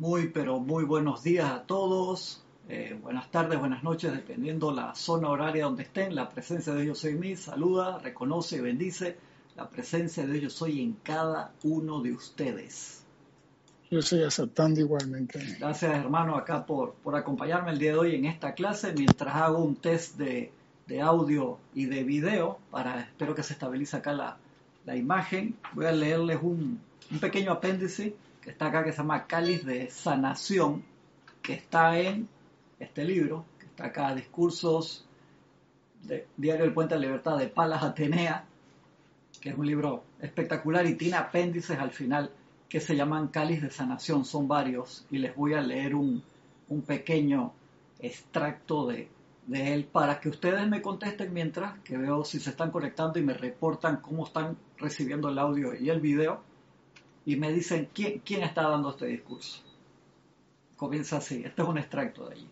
Muy, pero muy buenos días a todos. Eh, buenas tardes, buenas noches, dependiendo la zona horaria donde estén. La presencia de Dios soy mí saluda, reconoce y bendice la presencia de Dios soy en cada uno de ustedes. Yo estoy aceptando igualmente. Gracias, hermano, acá por, por acompañarme el día de hoy en esta clase mientras hago un test de, de audio y de video para, espero que se estabilice acá la, la imagen. Voy a leerles un, un pequeño apéndice que está acá que se llama Cáliz de Sanación, que está en este libro, que está acá, Discursos de Diario del Puente de Libertad de Palas Atenea, que es un libro espectacular y tiene apéndices al final que se llaman Cáliz de Sanación, son varios, y les voy a leer un, un pequeño extracto de, de él para que ustedes me contesten mientras que veo si se están conectando y me reportan cómo están recibiendo el audio y el video y me dicen quién, está dando este discurso. Comienza así, este es un extracto de allí.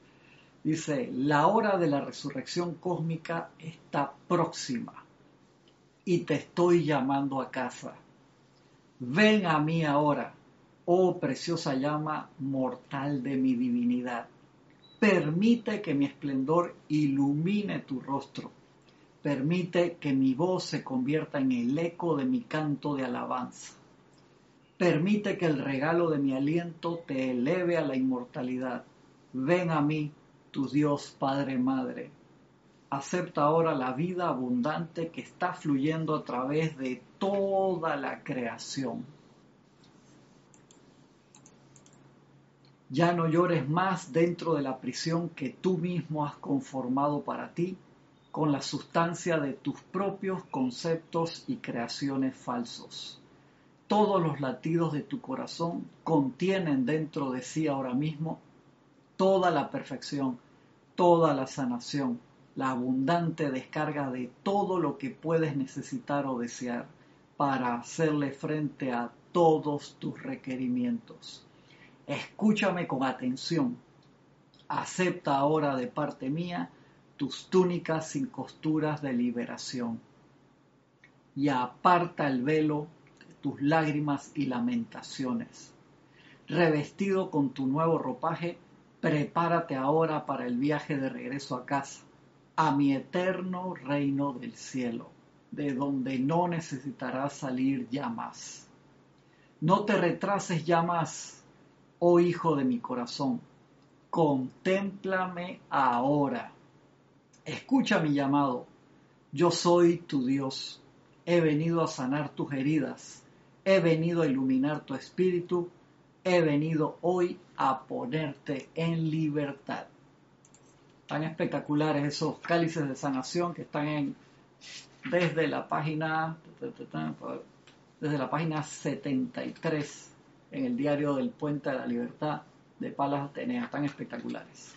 Dice, la hora de la resurrección cósmica está próxima y te estoy llamando a casa. Ven a mí ahora, oh preciosa llama mortal de mi divinidad. Permite que mi esplendor ilumine tu rostro. Permite que mi voz se convierta en el eco de mi canto de alabanza. Permite que el regalo de mi aliento te eleve a la inmortalidad. Ven a mí, tu Dios Padre Madre. Acepta ahora la vida abundante que está fluyendo a través de toda la creación. Ya no llores más dentro de la prisión que tú mismo has conformado para ti con la sustancia de tus propios conceptos y creaciones falsos todos los latidos de tu corazón contienen dentro de sí ahora mismo toda la perfección, toda la sanación, la abundante descarga de todo lo que puedes necesitar o desear para hacerle frente a todos tus requerimientos. Escúchame con atención. Acepta ahora de parte mía tus túnicas sin costuras de liberación y aparta el velo tus lágrimas y lamentaciones. Revestido con tu nuevo ropaje, prepárate ahora para el viaje de regreso a casa, a mi eterno reino del cielo, de donde no necesitarás salir ya más. No te retrases ya más, oh hijo de mi corazón, contémplame ahora. Escucha mi llamado, yo soy tu Dios, he venido a sanar tus heridas he venido a iluminar tu espíritu, he venido hoy a ponerte en libertad. Tan espectaculares esos cálices de sanación que están en, desde la página desde la página 73 en el diario del Puente de la Libertad de Palas Atenea, tan espectaculares.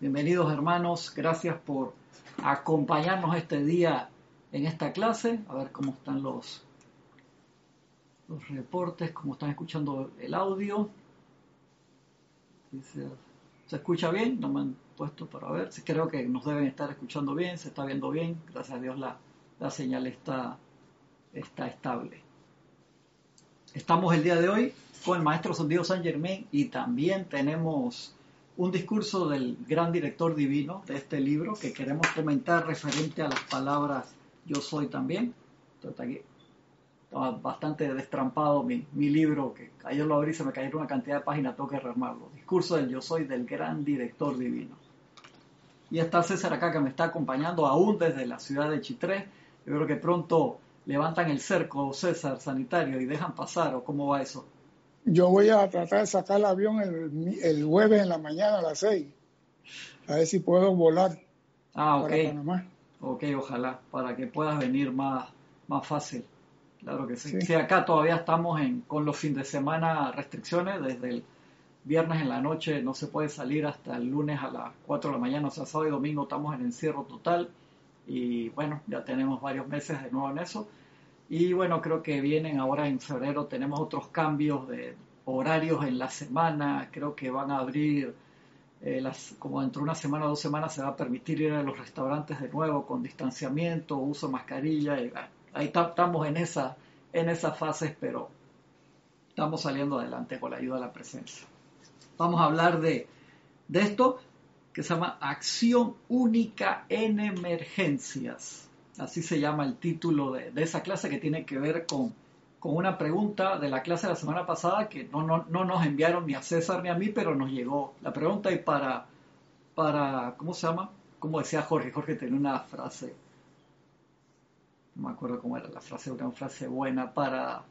Bienvenidos hermanos, gracias por acompañarnos este día en esta clase, a ver cómo están los los reportes, como están escuchando el audio. ¿Se escucha bien? No me han puesto para ver. Creo que nos deben estar escuchando bien, se está viendo bien. Gracias a Dios la, la señal está, está estable. Estamos el día de hoy con el maestro Sondido San Germain y también tenemos un discurso del gran director divino de este libro que queremos comentar referente a las palabras yo soy también. Bastante destrampado mi, mi, libro, que ayer lo abrí y se me cayeron una cantidad de páginas, tengo que rearmarlo. Discurso del Yo Soy del Gran Director Divino. Y está César acá que me está acompañando aún desde la ciudad de Chitré. Yo creo que pronto levantan el cerco, César, sanitario, y dejan pasar, ¿o cómo va eso? Yo voy a tratar de sacar el avión el, el jueves en la mañana a las 6. A ver si puedo volar. Ah, ok. Ok, ojalá, para que puedas venir más, más fácil. Claro que sí. sí. acá todavía estamos en, con los fines de semana restricciones. Desde el viernes en la noche no se puede salir hasta el lunes a las 4 de la mañana. O sea, sábado y domingo estamos en encierro total. Y bueno, ya tenemos varios meses de nuevo en eso. Y bueno, creo que vienen ahora en febrero, tenemos otros cambios de horarios en la semana. Creo que van a abrir, eh, las, como dentro de una semana o dos semanas, se va a permitir ir a los restaurantes de nuevo con distanciamiento, uso de mascarilla. Y, ahí estamos en esa, en esas fases, pero estamos saliendo adelante con la ayuda de la presencia. Vamos a hablar de, de esto que se llama Acción Única en Emergencias. Así se llama el título de, de esa clase que tiene que ver con, con, una pregunta de la clase de la semana pasada que no, no, no, nos enviaron ni a César ni a mí, pero nos llegó la pregunta y para, para ¿cómo se llama? Como decía Jorge, Jorge tenía una frase, no me acuerdo cómo era la frase, una frase buena para,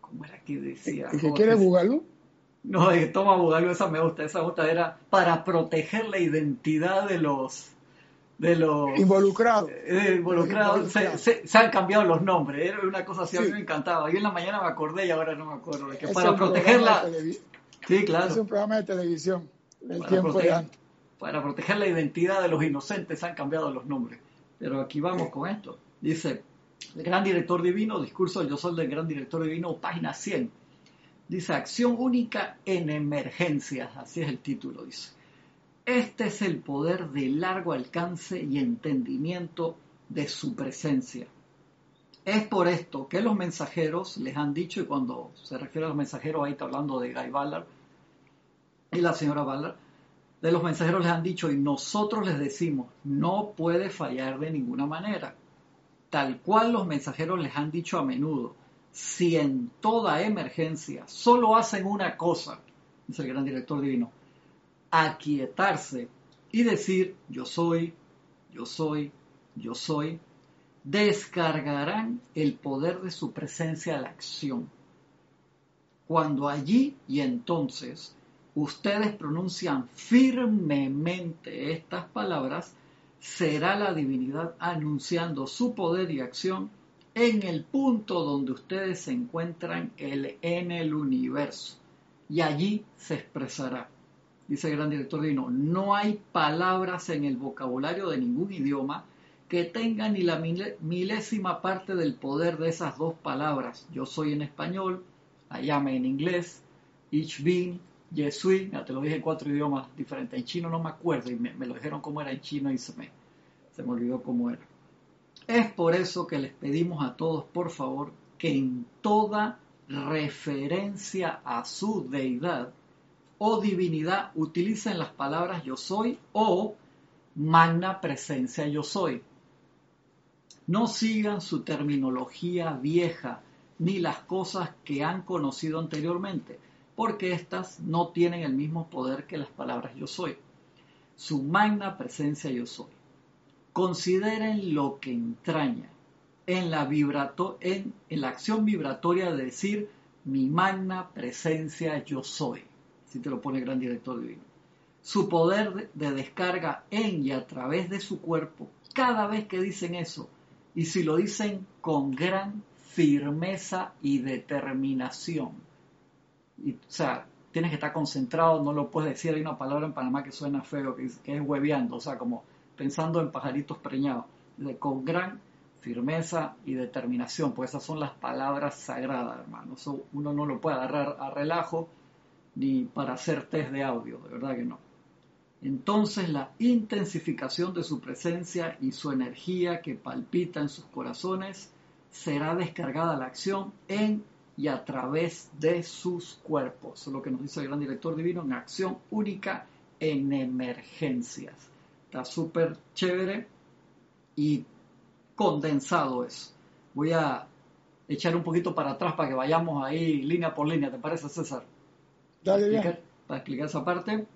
¿cómo era que decía? ¿El que quiere Bugalú? No, de toma Bugalú, esa me gusta, esa me gusta, era para proteger la identidad de los de los involucrados. Eh, involucrados. Se, se, se, han cambiado los nombres, era una cosa así, sí. a mí me encantaba. Yo en la mañana me acordé y ahora no me acuerdo. Que es para protegerla. Sí, claro. Es un programa de televisión del para tiempo proteger, de antes. Para proteger la identidad de los inocentes se han cambiado los nombres. Pero aquí vamos con esto. Dice, el gran director divino, discurso del yo soy del gran director divino, página 100. Dice, acción única en emergencias, así es el título, dice. Este es el poder de largo alcance y entendimiento de su presencia. Es por esto que los mensajeros les han dicho, y cuando se refiere a los mensajeros, ahí está hablando de Guy Ballard y la señora Ballard, de los mensajeros les han dicho, y nosotros les decimos, no puede fallar de ninguna manera. Tal cual los mensajeros les han dicho a menudo, si en toda emergencia solo hacen una cosa, dice el gran director divino, aquietarse y decir yo soy, yo soy, yo soy, descargarán el poder de su presencia a la acción. Cuando allí y entonces ustedes pronuncian firmemente estas palabras, será la divinidad anunciando su poder y acción en el punto donde ustedes se encuentran en el universo. Y allí se expresará dice el gran director divino, no hay palabras en el vocabulario de ningún idioma que tengan ni la milésima parte del poder de esas dos palabras. Yo soy en español, ayame en inglés, ich bin, je suis, ya te lo dije en cuatro idiomas diferentes. En chino no me acuerdo y me, me lo dijeron cómo era en chino y se me, se me olvidó cómo era. Es por eso que les pedimos a todos, por favor, que en toda referencia a su deidad, o divinidad utilicen las palabras yo soy o magna presencia yo soy. No sigan su terminología vieja ni las cosas que han conocido anteriormente, porque éstas no tienen el mismo poder que las palabras yo soy. Su magna presencia yo soy. Consideren lo que entraña en la, vibrato, en, la acción vibratoria de decir mi magna presencia yo soy si te lo pone el gran director divino. Su poder de descarga en y a través de su cuerpo, cada vez que dicen eso, y si lo dicen con gran firmeza y determinación. Y, o sea, tienes que estar concentrado, no lo puedes decir, hay una palabra en Panamá que suena feo, que, que es o sea, como pensando en pajaritos preñados, con gran firmeza y determinación, pues esas son las palabras sagradas, hermano. Uno no lo puede agarrar a relajo ni para hacer test de audio, de verdad que no. Entonces la intensificación de su presencia y su energía que palpita en sus corazones será descargada a la acción en y a través de sus cuerpos. Eso es lo que nos dice el gran director divino en acción única en emergencias. Está súper chévere y condensado eso. Voy a echar un poquito para atrás para que vayamos ahí línea por línea, ¿te parece César? Dale, para, explicar, para explicar esa parte.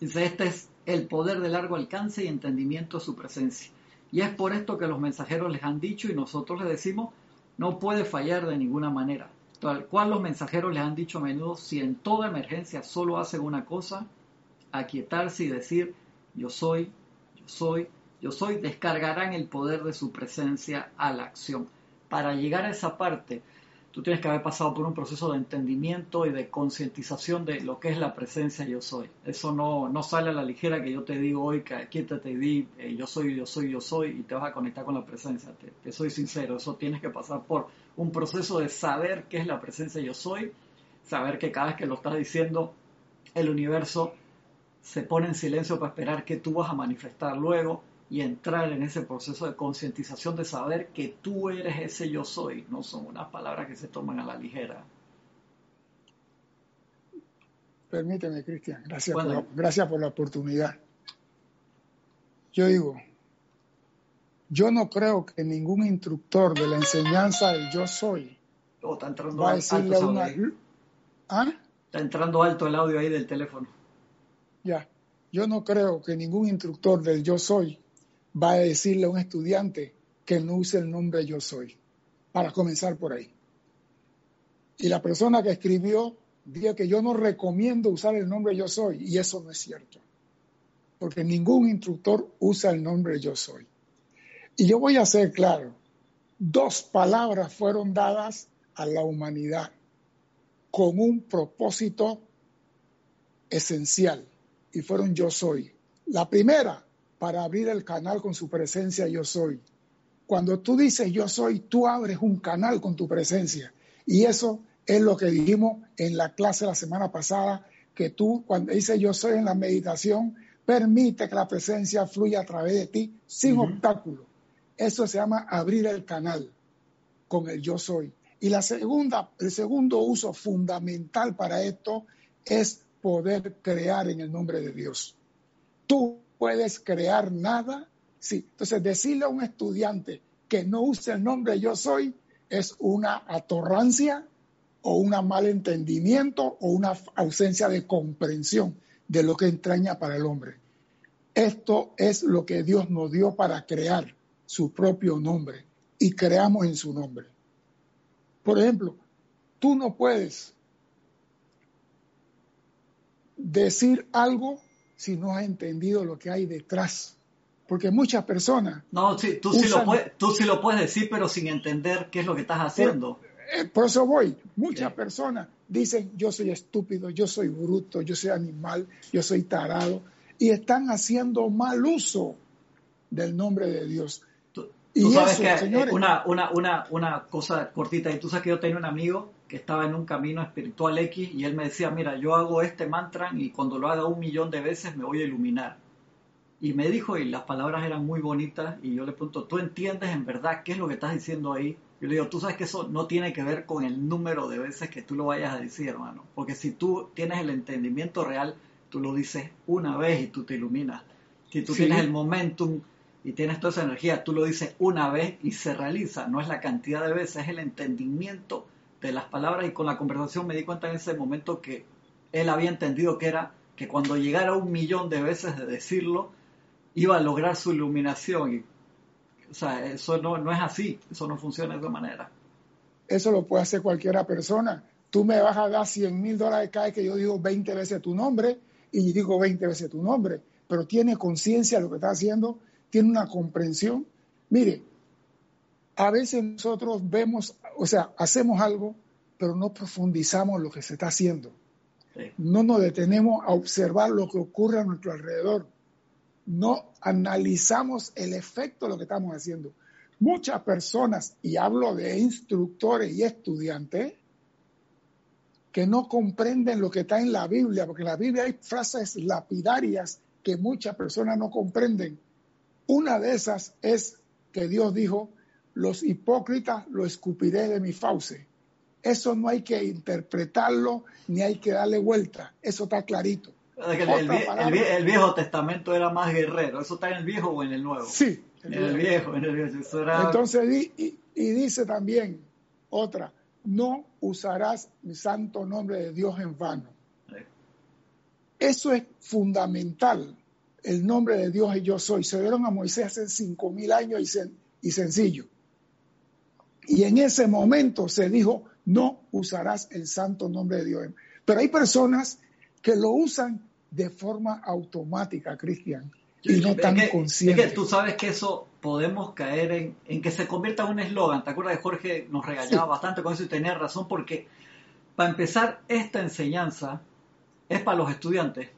Dice, este es el poder de largo alcance y entendimiento de su presencia. Y es por esto que los mensajeros les han dicho y nosotros les decimos, no puede fallar de ninguna manera. Tal cual los mensajeros les han dicho a menudo, si en toda emergencia solo hacen una cosa, aquietarse y decir, yo soy, yo soy, yo soy, descargarán el poder de su presencia a la acción. Para llegar a esa parte, tú tienes que haber pasado por un proceso de entendimiento y de concientización de lo que es la presencia yo soy. Eso no, no sale a la ligera que yo te digo hoy, que quítate y di eh, yo soy, yo soy, yo soy y te vas a conectar con la presencia. Te, soy sincero, eso tienes que pasar por un proceso de saber qué es la presencia yo soy, saber que cada vez que lo estás diciendo, el universo se pone en silencio para esperar que tú vas a manifestar luego y entrar en ese proceso de concientización de saber que tú eres ese yo soy, no son unas palabras que se toman a la ligera. permíteme, Cristian, gracias, gracias por la oportunidad. Yo digo, yo no creo que ningún instructor de la enseñanza del yo soy oh, está entrando va a decirle alto una... ¿Ah? Está entrando alto el audio ahí del teléfono. Ya, yo no creo que ningún instructor del yo soy va a decirle a un estudiante que no use el nombre yo soy, para comenzar por ahí. Y la persona que escribió dijo que yo no recomiendo usar el nombre yo soy, y eso no es cierto, porque ningún instructor usa el nombre yo soy. Y yo voy a ser claro, dos palabras fueron dadas a la humanidad con un propósito esencial y fueron yo soy. La primera, para abrir el canal con su presencia yo soy. Cuando tú dices yo soy, tú abres un canal con tu presencia. Y eso es lo que dijimos en la clase la semana pasada, que tú cuando dices yo soy en la meditación, permite que la presencia fluya a través de ti sin obstáculo. Eso se llama abrir el canal con el yo soy. Y la segunda, el segundo uso fundamental para esto es poder crear en el nombre de Dios. Tú puedes crear nada. Sí. Entonces, decirle a un estudiante que no use el nombre yo soy es una atorrancia o un mal entendimiento o una ausencia de comprensión de lo que entraña para el hombre. Esto es lo que Dios nos dio para crear su propio nombre y creamos en su nombre. Por ejemplo, tú no puedes decir algo si no has entendido lo que hay detrás. Porque muchas personas... No, sí, tú, sí lo puedes, tú sí lo puedes decir, pero sin entender qué es lo que estás haciendo. Eh, por, eso voy. Muchas personas dicen, yo soy estúpido, yo soy bruto, yo soy animal, yo soy tarado. Y están haciendo mal uso del nombre de Dios. Tú sabes que una, una, una, una cosa cortita, y tú sabes que yo tenía un amigo que estaba en un camino espiritual X y él me decía, mira, yo hago este mantra y cuando lo haga un millón de veces me voy a iluminar. Y me dijo, y las palabras eran muy bonitas, y yo le pregunto, ¿tú entiendes en verdad qué es lo que estás diciendo ahí? Yo le digo, tú sabes que eso no tiene que ver con el número de veces que tú lo vayas a decir, hermano. Porque si tú tienes el entendimiento real, tú lo dices una vez y tú te iluminas. Si tú tienes el momentum y tienes toda esa energía, tú lo dices una vez y se realiza, no es la cantidad de veces, es el entendimiento de las palabras y con la conversación me di cuenta en ese momento que él había entendido que era que cuando llegara un millón de veces de decirlo, iba a lograr su iluminación. Y, o sea, eso no, no es así, eso no funciona de esa manera. Eso lo puede hacer cualquiera persona. Tú me vas a dar 100 mil dólares cada vez que yo digo 20 veces tu nombre y digo 20 veces tu nombre, pero tiene conciencia lo que está haciendo tiene una comprensión. Mire, a veces nosotros vemos, o sea, hacemos algo, pero no profundizamos lo que se está haciendo. No nos detenemos a observar lo que ocurre a nuestro alrededor. No analizamos el efecto de lo que estamos haciendo. Muchas personas, y hablo de instructores y estudiantes, que no comprenden lo que está en la Biblia, porque en la Biblia hay frases lapidarias que muchas personas no comprenden. Una de esas es que Dios dijo, los hipócritas lo escupiré de mi fauce. Eso no hay que interpretarlo ni hay que darle vuelta. Eso está clarito. El, Viejo Testamento era más guerrero. ¿Eso está en el Viejo o en el Nuevo? Sí. En el Viejo, en el Viejo. Entonces, y, y dice también otra, no usarás mi santo nombre de Dios en vano. Eso es fundamental el nombre de Dios y yo soy. Se dieron a Moisés hace cinco mil años y, sencillo. Y en ese momento se dijo, no usarás el santo nombre de Dios. Pero hay personas que lo usan de forma automática, Cristian, y no tan conscientes. Es que tú sabes que eso podemos caer en, que se convierta en un eslogan. ¿Te acuerdas de Jorge? Nos regañaba bastante con eso y tenía razón porque para empezar, esta enseñanza es para los estudiantes.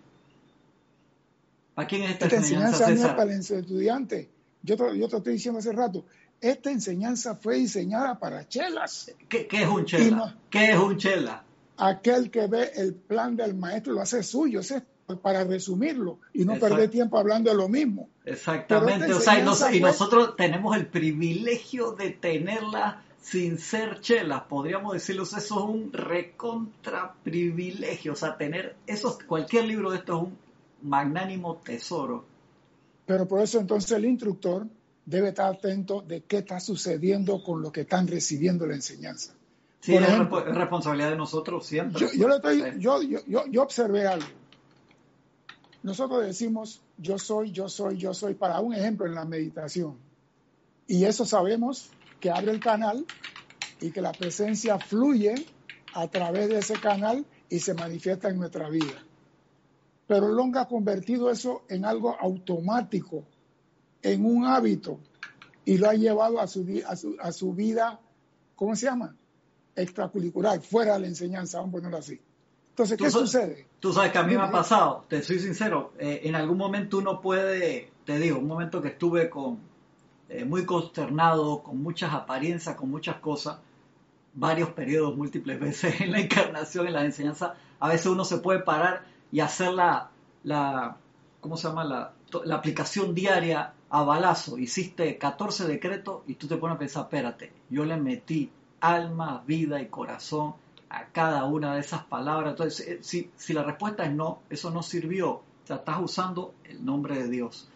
¿A quién es esta, enseñanza, no es para el estudiante. Yo te, yo te estoy diciendo hace rato, esta enseñanza fue diseñada para chelas. ¿Qué, es un chela? ¿Qué es un chela? Aquel que ve el plan del maestro lo hace suyo, es para resumirlo y no perder tiempo hablando de lo mismo. Exactamente, o sea, y, nosotros tenemos el privilegio de tenerla sin ser chelas, podríamos decirlo, eso es un recontra privilegio, o sea, tener esos, cualquier libro de esto es un magnánimo tesoro. Pero por eso entonces el instructor debe estar atento de qué está sucediendo con lo que están recibiendo la enseñanza. Sí, es, responsabilidad de nosotros siempre. Yo, yo, yo, yo observé algo. Nosotros decimos, yo soy, yo soy, yo soy, para un ejemplo en la meditación. Y eso sabemos que abre el canal y que la presencia fluye a través de ese canal y se manifiesta en nuestra vida. Pero Long ha convertido eso en algo automático, en un hábito, y lo ha llevado a su, a su, vida, ¿cómo se llama? Extracurricular, fuera de la enseñanza, vamos a ponerlo así. Entonces, ¿qué sucede? Tú sabes que a mí me ha pasado, te soy sincero, eh, en algún momento uno puede, te digo, un momento que estuve con, eh, muy consternado, con muchas apariencias, con muchas cosas, varios periodos, múltiples veces en la encarnación, en la enseñanza, a veces uno se puede parar y hacer la, la ¿cómo se llama? La, la aplicación diaria a balazo. Hiciste 14 decretos y tú te pones a pensar, espérate, yo le metí alma, vida y corazón a cada una de esas palabras. Entonces, eh, si, si la respuesta es no, eso no sirvió. O sea, estás usando el nombre de Dios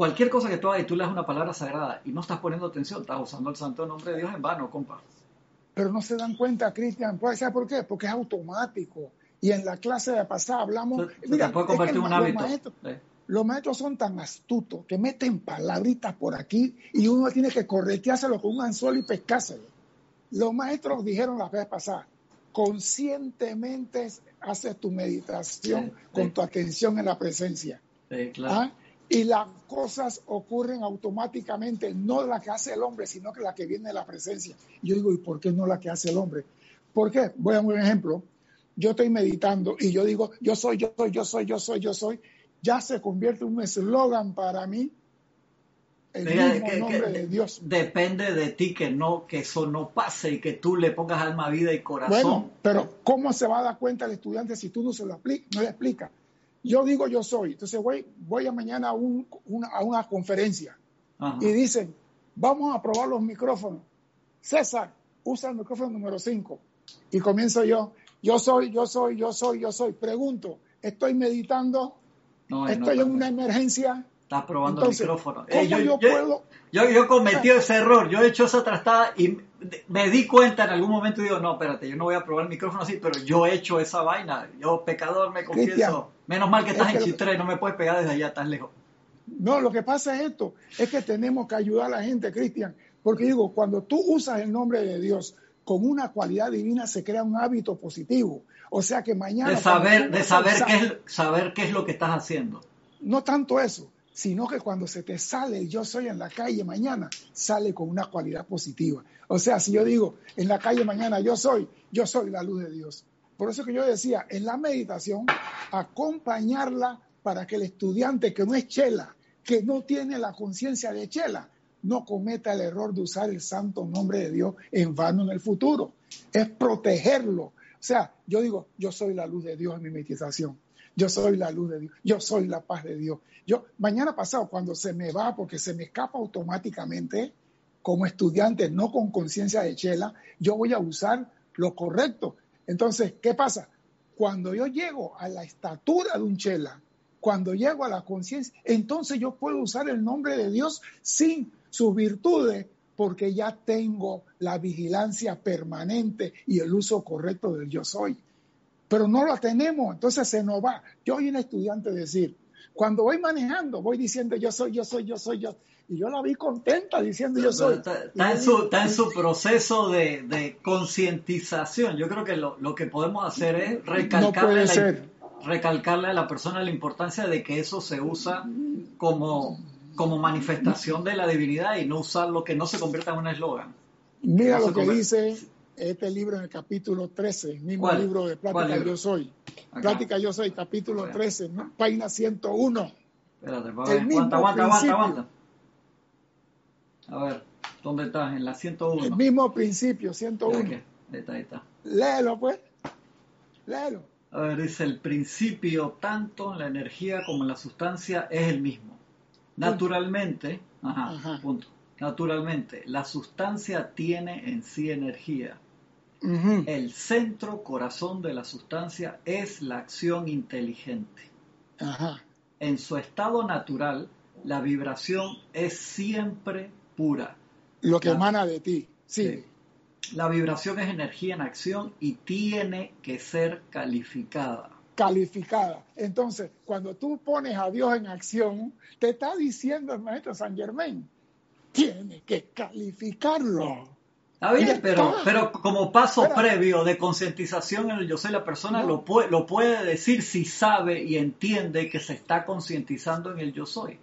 cualquier cosa que tú hagas y tú leas una palabra sagrada y no estás poniendo atención, estás usando el santo nombre de Dios en vano, compa. Pero no se dan cuenta, Cristian. ¿Sabes por qué? Porque es automático. Y en la clase de pasada hablamos. mira, puede convertir en un hábito. Los maestros, son tan astutos que meten palabritas por aquí y uno tiene que correteárselo con un anzuelo y pescárselo. Los maestros dijeron la vez pasada: conscientemente haces tu meditación con tu atención en la presencia. Sí, claro. ¿Ah? y las cosas ocurren automáticamente, no la que hace el hombre, sino que la que viene de la presencia. yo digo, ¿y por qué no la que hace el hombre? ¿Por qué? Voy a un ejemplo. Yo estoy meditando y yo digo, yo soy, yo soy, yo soy, yo soy, yo soy. Ya se convierte en un eslogan para mí. El mismo nombre de Dios. Depende de ti que no, que eso no pase y que tú le pongas alma, vida y corazón. Bueno, pero ¿cómo se va a dar cuenta el estudiante si tú no se lo aplica, no le explicas? Yo digo yo soy. Entonces voy, voy a mañana a, una, conferencia y dicen, vamos a probar los micrófonos. César, usa el micrófono número 5. Y comienzo yo, yo soy, yo soy, yo soy, yo soy. Pregunto, estoy meditando, estoy en una emergencia. Estás probando el micrófono. ¿Cómo yo, yo, puedo? Yo, yo cometí ese error, yo he hecho esa trastada y me di cuenta en algún momento y digo, no, espérate, yo no voy a probar el micrófono así, pero yo he hecho esa vaina. Yo, pecador, me confieso. Menos mal que estás en Chitre no me puedes pegar desde allá tan lejos. No, lo que pasa es esto, es que tenemos que ayudar a la gente, Cristian, porque digo, cuando tú usas el nombre de Dios con una cualidad divina se crea un hábito positivo. O sea que mañana... De saber, de saber, qué es, saber qué es lo que estás haciendo. No tanto eso, sino que cuando se te sale yo soy en la calle mañana, sale con una cualidad positiva. O sea, si yo digo en la calle mañana yo soy, yo soy la luz de Dios. Por eso que yo decía, en la meditación, acompañarla para que el estudiante que no es chela, que no tiene la conciencia de chela, no cometa el error de usar el santo nombre de Dios en vano en el futuro. Es protegerlo. Sea, yo digo, yo soy la luz de Dios en mi meditación. Yo soy la luz de Dios. Yo soy la paz de Dios. Yo, mañana pasado, cuando se me va, porque se me escapa automáticamente, como estudiante, no con conciencia de chela, yo voy a usar lo correcto. Entonces, ¿qué pasa? Cuando yo llego a la estatura de un chela, cuando llego a la conciencia, entonces yo puedo usar el nombre de Dios sin sus virtudes, porque ya tengo la vigilancia permanente y el uso correcto del yo soy pero no la tenemos, entonces se nos va. Yo oí un estudiante decir, cuando voy manejando, voy diciendo yo soy, yo soy, yo soy, yo. Y yo la vi contenta diciendo yo soy. Está, en, su, está en su proceso de, de concientización. Yo creo que lo, lo, que podemos hacer es recalcarle, la, recalcarle a la persona la importancia de que eso se usa como, como manifestación de la divinidad y no usar lo que no se convierta en un eslogan. Mira lo que dice este libro en el capítulo 13, mismo libro de Plática Yo Soy. Plática Yo Soy, capítulo 13, página 101. Espérate, aguanta, aguanta, aguanta, aguanta. A ver, ¿dónde estás? En la 101. El mismo principio, 101. Ahí está, ahí está. Léelo, pues. Léelo. A ver, dice, el principio, tanto en la energía como en la sustancia, es el mismo. Naturalmente, ajá, punto naturalmente, la sustancia tiene en sí energía. El centro corazón de la sustancia es la acción inteligente. En su estado natural, la vibración es siempre pura. Lo que emana de ti, sí. La vibración es energía en acción y tiene que ser calificada. Calificada. Entonces, cuando tú pones a Dios en acción, te está diciendo el maestro San Germain, tiene que calificarlo. Está bien, pero, pero como paso previo de concientización en el yo soy la persona lo, puede, lo puede decir si sabe y entiende que se está concientizando en el yo soy.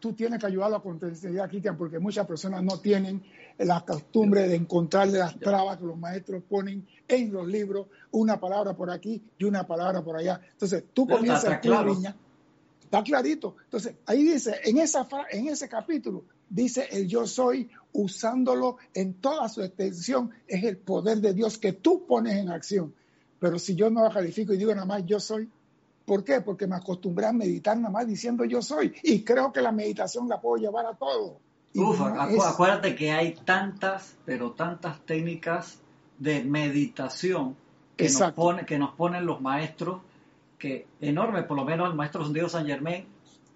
Tú tienes que ayudarlo a concientizar, Cristian, porque muchas personas no tienen la costumbre de encontrarle las trabas que los maestros ponen en los libros, una palabra por aquí y una palabra por allá. Entonces, tú comienzas a claro. está clarito. Entonces, ahí dice, en, esa, en ese capítulo, dice el yo soy, usándolo en toda su extensión, es el poder de Dios que tú pones en acción. Pero si yo no lo califico y digo nada más yo soy, ¿por qué? Porque me acostumbré a meditar nada más diciendo yo soy. Y creo que la meditación la puedo llevar a todo. Uf, acuérdate que hay tantas, pero tantas técnicas de meditación que, nos, pone, que nos ponen los maestros, que enorme, por lo menos el maestro San Germain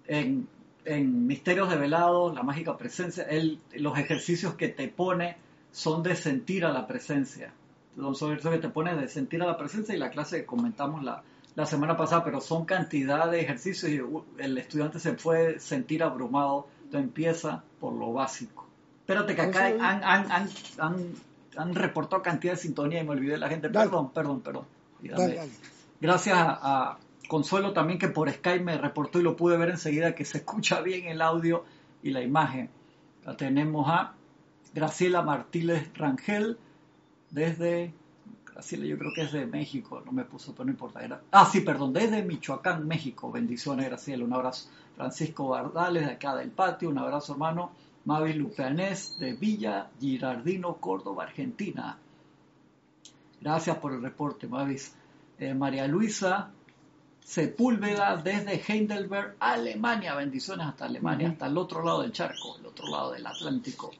en en Misterios de Velado, la mágica presencia, los ejercicios que te pone son de sentir a la presencia. Son ejercicios que te pone de sentir a la presencia y la clase que comentamos la, la semana pasada, pero son cantidad de ejercicios y uh, el estudiante se puede sentir abrumado. Empieza por lo básico. Espérate que acá han, han, han, han, reportado cantidad de sintonía y me olvidé la gente. Perdón, perdón, perdón. Gracias a Consuelo también que por Skype me reportó y lo pude ver enseguida que se escucha bien el audio y la imagen. La tenemos a Graciela Martínez Rangel desde Graciela yo creo que es de México, no me puso, pero no importa. Era, ah, sí, perdón, desde Michoacán, México. Bendiciones, Graciela. Un abrazo. Francisco Bardales de acá del patio. Un abrazo, hermano. Mavi Lupeanés de Villa Girardino, Córdoba, Argentina. Gracias por el reporte, Mavis. Eh, María Luisa Sepúlveda desde Heidelberg, Alemania. Bendiciones hasta Alemania, hasta el otro lado del charco, el otro lado del Atlántico.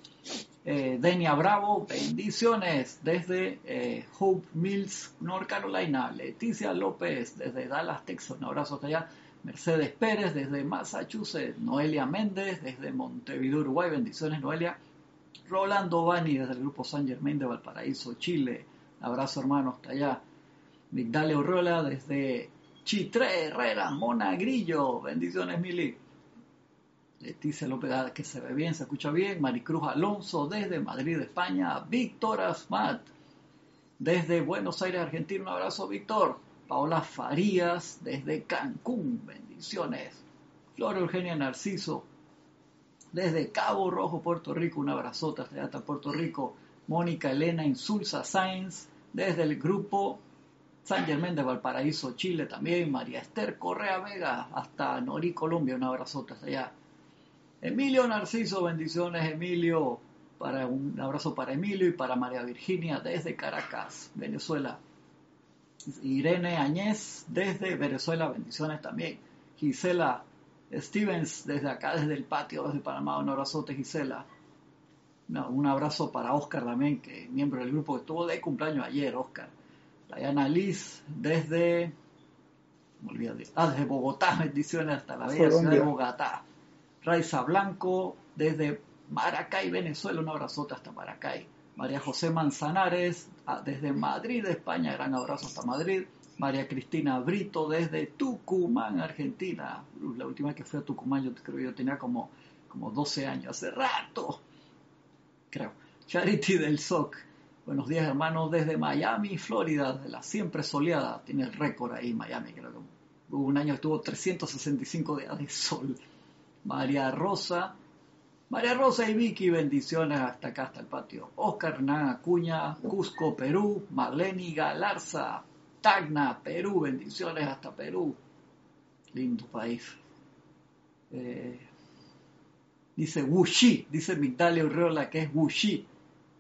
Eh, Denia Bravo, bendiciones desde eh, Hope Mills, North Carolina. Leticia López desde Dallas, Texas. Un abrazo hasta allá. Mercedes Pérez desde Massachusetts. Noelia Méndez desde Montevideo, Uruguay. Bendiciones, Noelia. Rolando Bani desde el grupo San Germain de Valparaíso, Chile. abrazo, hermano, hasta allá. Migdalia Urrola desde Chitré Herrera, Mona Grillo, bendiciones Mili. Leticia López, ah, que se ve bien, se escucha bien. Maricruz Alonso desde Madrid, España. Víctor Asmat desde Buenos Aires, Argentina. Un abrazo, Víctor. Paola Farías desde Cancún, bendiciones. Flora Eugenia Narciso desde Cabo Rojo, Puerto Rico. Un abrazote hasta allá, Puerto Rico. Mónica Elena Insulza Sáenz desde el grupo San Germán de Valparaíso, Chile también, María Esther Correa Vega, hasta Norí, Colombia, un abrazote hasta allá. Emilio Narciso, bendiciones Emilio, para un abrazo para Emilio y para María Virginia desde Caracas, Venezuela. Irene Añez desde Venezuela, bendiciones también. Gisela Stevens desde acá, desde el patio, desde Panamá, un abrazote Gisela. un abrazo para Oscar también, que es miembro del grupo que estuvo de cumpleaños ayer, Oscar. Diana Liz desde, ah, desde Bogotá, bendiciones hasta la bella ciudad de Bogotá. Raiza Blanco desde Maracay, Venezuela, un abrazote hasta Maracay. María José Manzanares desde Madrid, España, gran abrazo hasta Madrid. María Cristina Brito desde Tucumán, Argentina. La última que fui a Tucumán, yo creo que yo tenía como, como 12 años, hace rato, creo. Charity del SOC Buenos días, hermanos, desde Miami, Florida, de la siempre soleada. Tiene el récord ahí, Miami, creo que hubo un año estuvo 365 días de sol. María Rosa, María Rosa y Vicky, bendiciones hasta acá, hasta el patio. Oscar Hernán Acuña, Cusco, Perú. Marlene Galarza, Tacna, Perú, bendiciones hasta Perú. Lindo país. Eh, dice Wuxi, dice Migdalia Urreola que es Wuxi.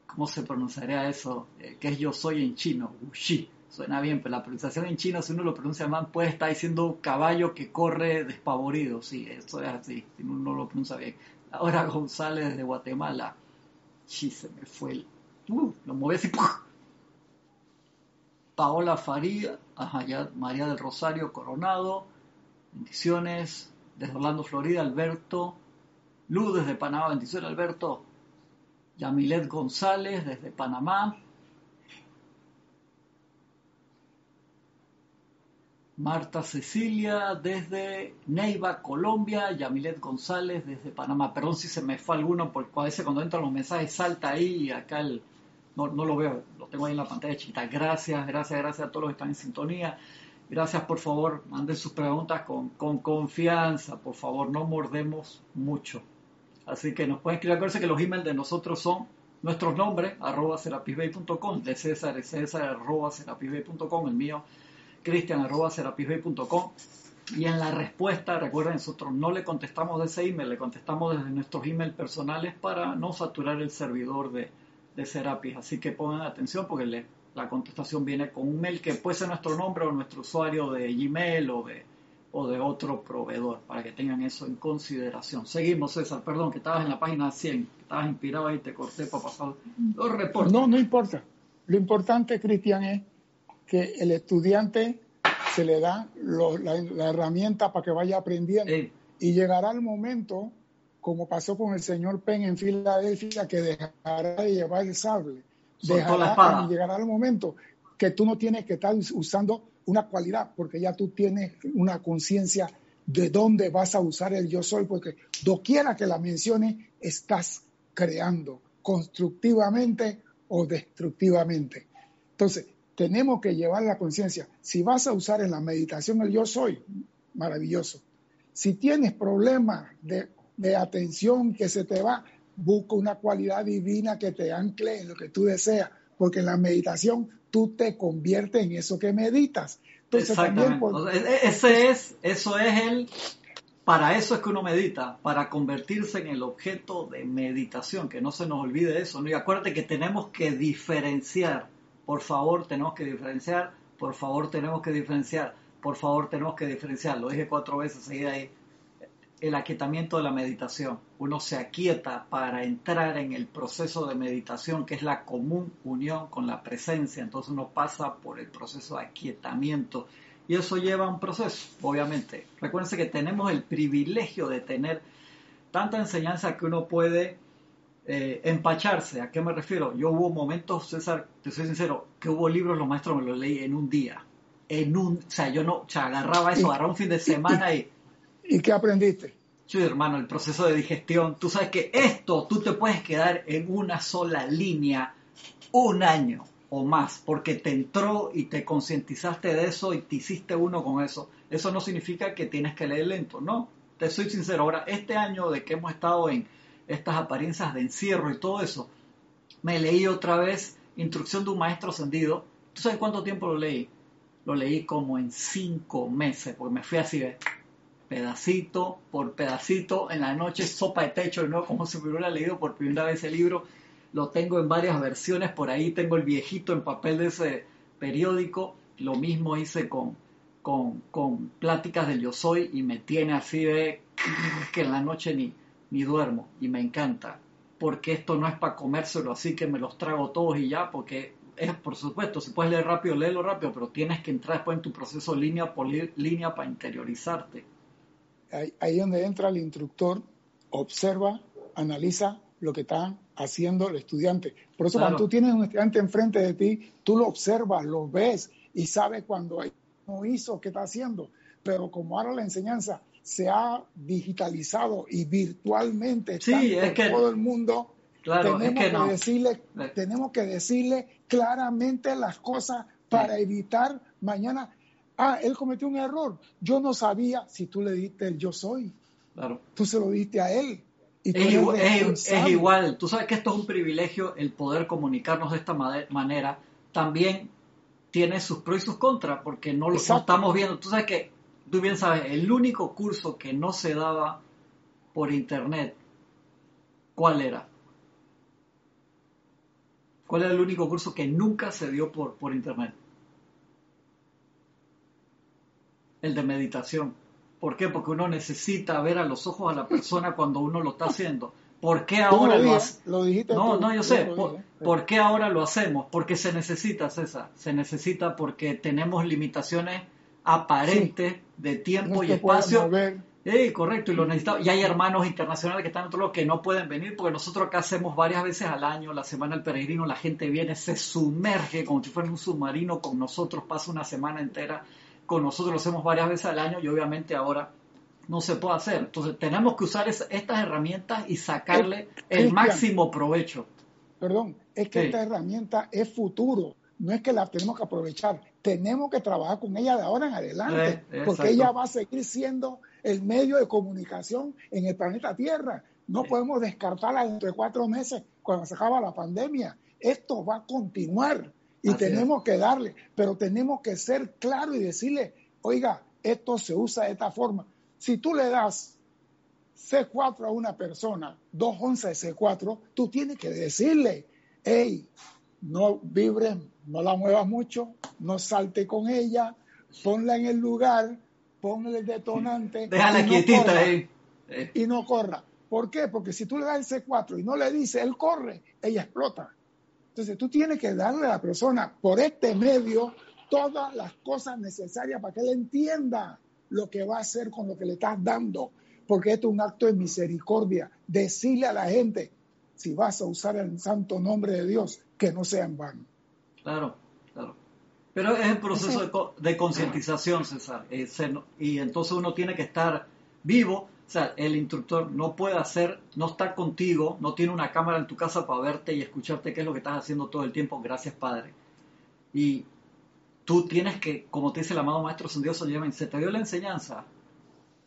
¿cómo se pronunciaría eso? Eh, que es yo soy en chino, Wuxi. Suena bien, pero la pronunciación en chino, si uno lo pronuncia mal, puede estar diciendo caballo que corre despavorido. Sí, eso es así, si uno no lo pronuncia bien. Ahora González de Guatemala. Sí, se me fue el... Uh, lo moví así. Paola Faría, ajá, María del Rosario Coronado, bendiciones desde Orlando, Florida, Alberto, Luz desde Panamá, bendiciones Alberto, Yamilet González desde Panamá, Marta Cecilia desde Neiva, Colombia, Yamilet González desde Panamá. Perdón si se me fue alguno, porque a veces cuando entran los mensajes salta ahí y acá el, no, lo veo, lo tengo ahí en la pantalla chiquita. Gracias, gracias, gracias a todos los que están en sintonía. Gracias, por favor, manden sus preguntas con, con confianza, por favor, no mordemos mucho. Así que nos pueden escribir, acuérdense que los emails de nosotros son nuestros nombres, arroba serapisbay.com, de César, César, arroba serapisbay.com, el mío cristian.com y en la respuesta, recuerden, nosotros no le contestamos de ese email, le contestamos desde nuestros emails personales para no saturar el servidor de, de Serapis. Así que pongan atención porque la contestación viene con un mail que puede ser nuestro nombre o nuestro usuario de Gmail o de, o de otro proveedor, para que tengan eso en consideración. Seguimos, César, perdón, que estabas en la página 100, que estabas inspirado ahí, te corté para pasar los reportes. No, no importa. Lo importante, Cristian, es que el estudiante se le da la, herramienta para que vaya aprendiendo. Y llegará el momento, como pasó con el señor Penn en Filadelfia, que dejará de llevar el sable. Dejará, y llegará el momento que tú no tienes que estar usando una cualidad, porque ya tú tienes una conciencia de dónde vas a usar el yo soy, porque doquiera que la mencione, estás creando constructivamente o destructivamente. Entonces, tenemos que llevar la conciencia. Si vas a usar en la meditación el yo soy, maravilloso. Si tienes problemas de, atención que se te va, busca una cualidad divina que te ancle en lo que tú deseas, porque en la meditación tú te conviertes en eso que meditas. Entonces, También e, Ese es, eso es el, para eso es que uno medita, para convertirse en el objeto de meditación, que no se nos olvide eso. ¿no? Y acuérdate que tenemos que diferenciar por favor tenemos que diferenciar, por favor tenemos que diferenciar, por favor tenemos que diferenciar. Lo dije cuatro veces seguida ahí. El aquietamiento de la meditación. Uno se aquieta para entrar en el proceso de meditación, que es la común unión con la presencia. Entonces uno pasa por el proceso de aquietamiento. Y eso lleva un proceso, obviamente. Recuérdense que tenemos el privilegio de tener tanta enseñanza que uno puede eh, empacharse, ¿a qué me refiero? Yo hubo momentos, César, te soy sincero, que hubo libros, los maestros me los leí en un día. En un, o sea, yo no, o sea, agarraba eso, agarraba un fin de semana y... ¿Y qué aprendiste? Sí, hermano, el proceso de digestión. Tú sabes que esto tú te puedes quedar en una sola línea un año o más, porque te entró y te concientizaste de eso y te hiciste uno con eso. Eso no significa que tienes que leer lento, no. Te soy sincero, ahora, este año de que hemos estado en, estas apariencias de encierro y todo eso, me leí otra vez Instrucción de un Maestro Ascendido. ¿Tú sabes cuánto tiempo lo leí? Lo leí como en cinco meses, porque me fui así de pedacito por pedacito, en la noche sopa de techo, ¿no? como si me hubiera leído por primera vez el libro. Lo tengo en varias versiones, por ahí tengo el viejito en papel de ese periódico. Lo mismo hice con, con, con Pláticas del Yo Soy y me tiene así de que en la noche ni, ni duermo y me encanta, porque esto no es para comérselo así que me los trago todos y ya, porque es por supuesto, si puedes leer rápido, léelo rápido, pero tienes que entrar después en tu proceso línea por línea para interiorizarte. Ahí, ahí donde entra el instructor, observa, analiza lo que está haciendo el estudiante. Por eso cuando tú tienes un estudiante enfrente de ti, tú lo observas, lo ves y sabes cuando no hizo, qué está haciendo. Pero como ahora la enseñanza se ha digitalizado y virtualmente sí, es que, todo el mundo, tenemos, que, decirle, tenemos que decirle claramente las cosas para evitar mañana, ah, él cometió un error, yo no sabía. Si tú le diste el yo soy. Claro. Tú se lo diste a él. Y es, igual, es, igual, tú sabes que esto es un privilegio, el poder comunicarnos de esta manera, también tiene sus pros y sus contras, porque no lo estamos viendo. Tú sabes que tú bien sabes, el único curso que no se daba por internet, ¿cuál era? ¿Cuál era el único curso que nunca se dio por, por internet? El de meditación. ¿Por qué? Porque uno necesita ver a los ojos a la persona cuando uno lo está haciendo. ¿Por qué ahora lo, hacemos? Lo dijiste No, no, yo sé. Por, qué ahora lo hacemos? Porque se necesita, César. Se necesita porque tenemos limitaciones aparentes de tiempo y espacio. Sí, correcto, y lo necesitamos. Y hay hermanos internacionales que están en otro lado que no pueden venir porque nosotros acá hacemos varias veces al año, la Semana del Peregrino, la gente viene, se sumerge como si fuera un submarino con nosotros, pasa una semana entera con nosotros, lo hacemos varias veces al año y obviamente ahora no se puede hacer. Entonces tenemos que usar estas herramientas y sacarle el máximo provecho. Perdón, es que esta herramienta es futuro, no es que la tenemos que aprovechar, tenemos que trabajar con ella de ahora en adelante, eh, porque ella va a seguir siendo el medio de comunicación en el planeta Tierra. No podemos descartarla dentro de cuatro meses cuando se acaba la pandemia. Esto va a continuar y tenemos que darle, pero tenemos que ser claros y decirle, oiga, esto se usa de esta forma. Si tú le das C4 a una persona, dos onzas de C4, tú tienes que decirle, hey, no vibres, no la muevas mucho, no salte con ella, ponla en el lugar, ponle el detonante. Déjala quietita ahí. Y no corra. ¿Por qué? Porque si tú le das el C4 y no le dices, él corre, ella explota. Entonces tú tienes que darle a la persona por este medio todas las cosas necesarias para que él entienda lo que va a hacer con lo que le estás dando. Porque esto es un acto de misericordia. Decirle a la gente, si vas a usar el santo nombre de Dios, que no sea en. Claro, claro. Pero es el proceso de, concientización, César. Eh, y entonces uno tiene que estar vivo. O sea, el instructor no puede hacer, no está contigo, no tiene una cámara en tu casa para verte y escucharte qué es lo que estás haciendo todo el tiempo. Gracias, Padre. Y tú tienes que, como te dice el amado Maestro Dios se te dio la enseñanza,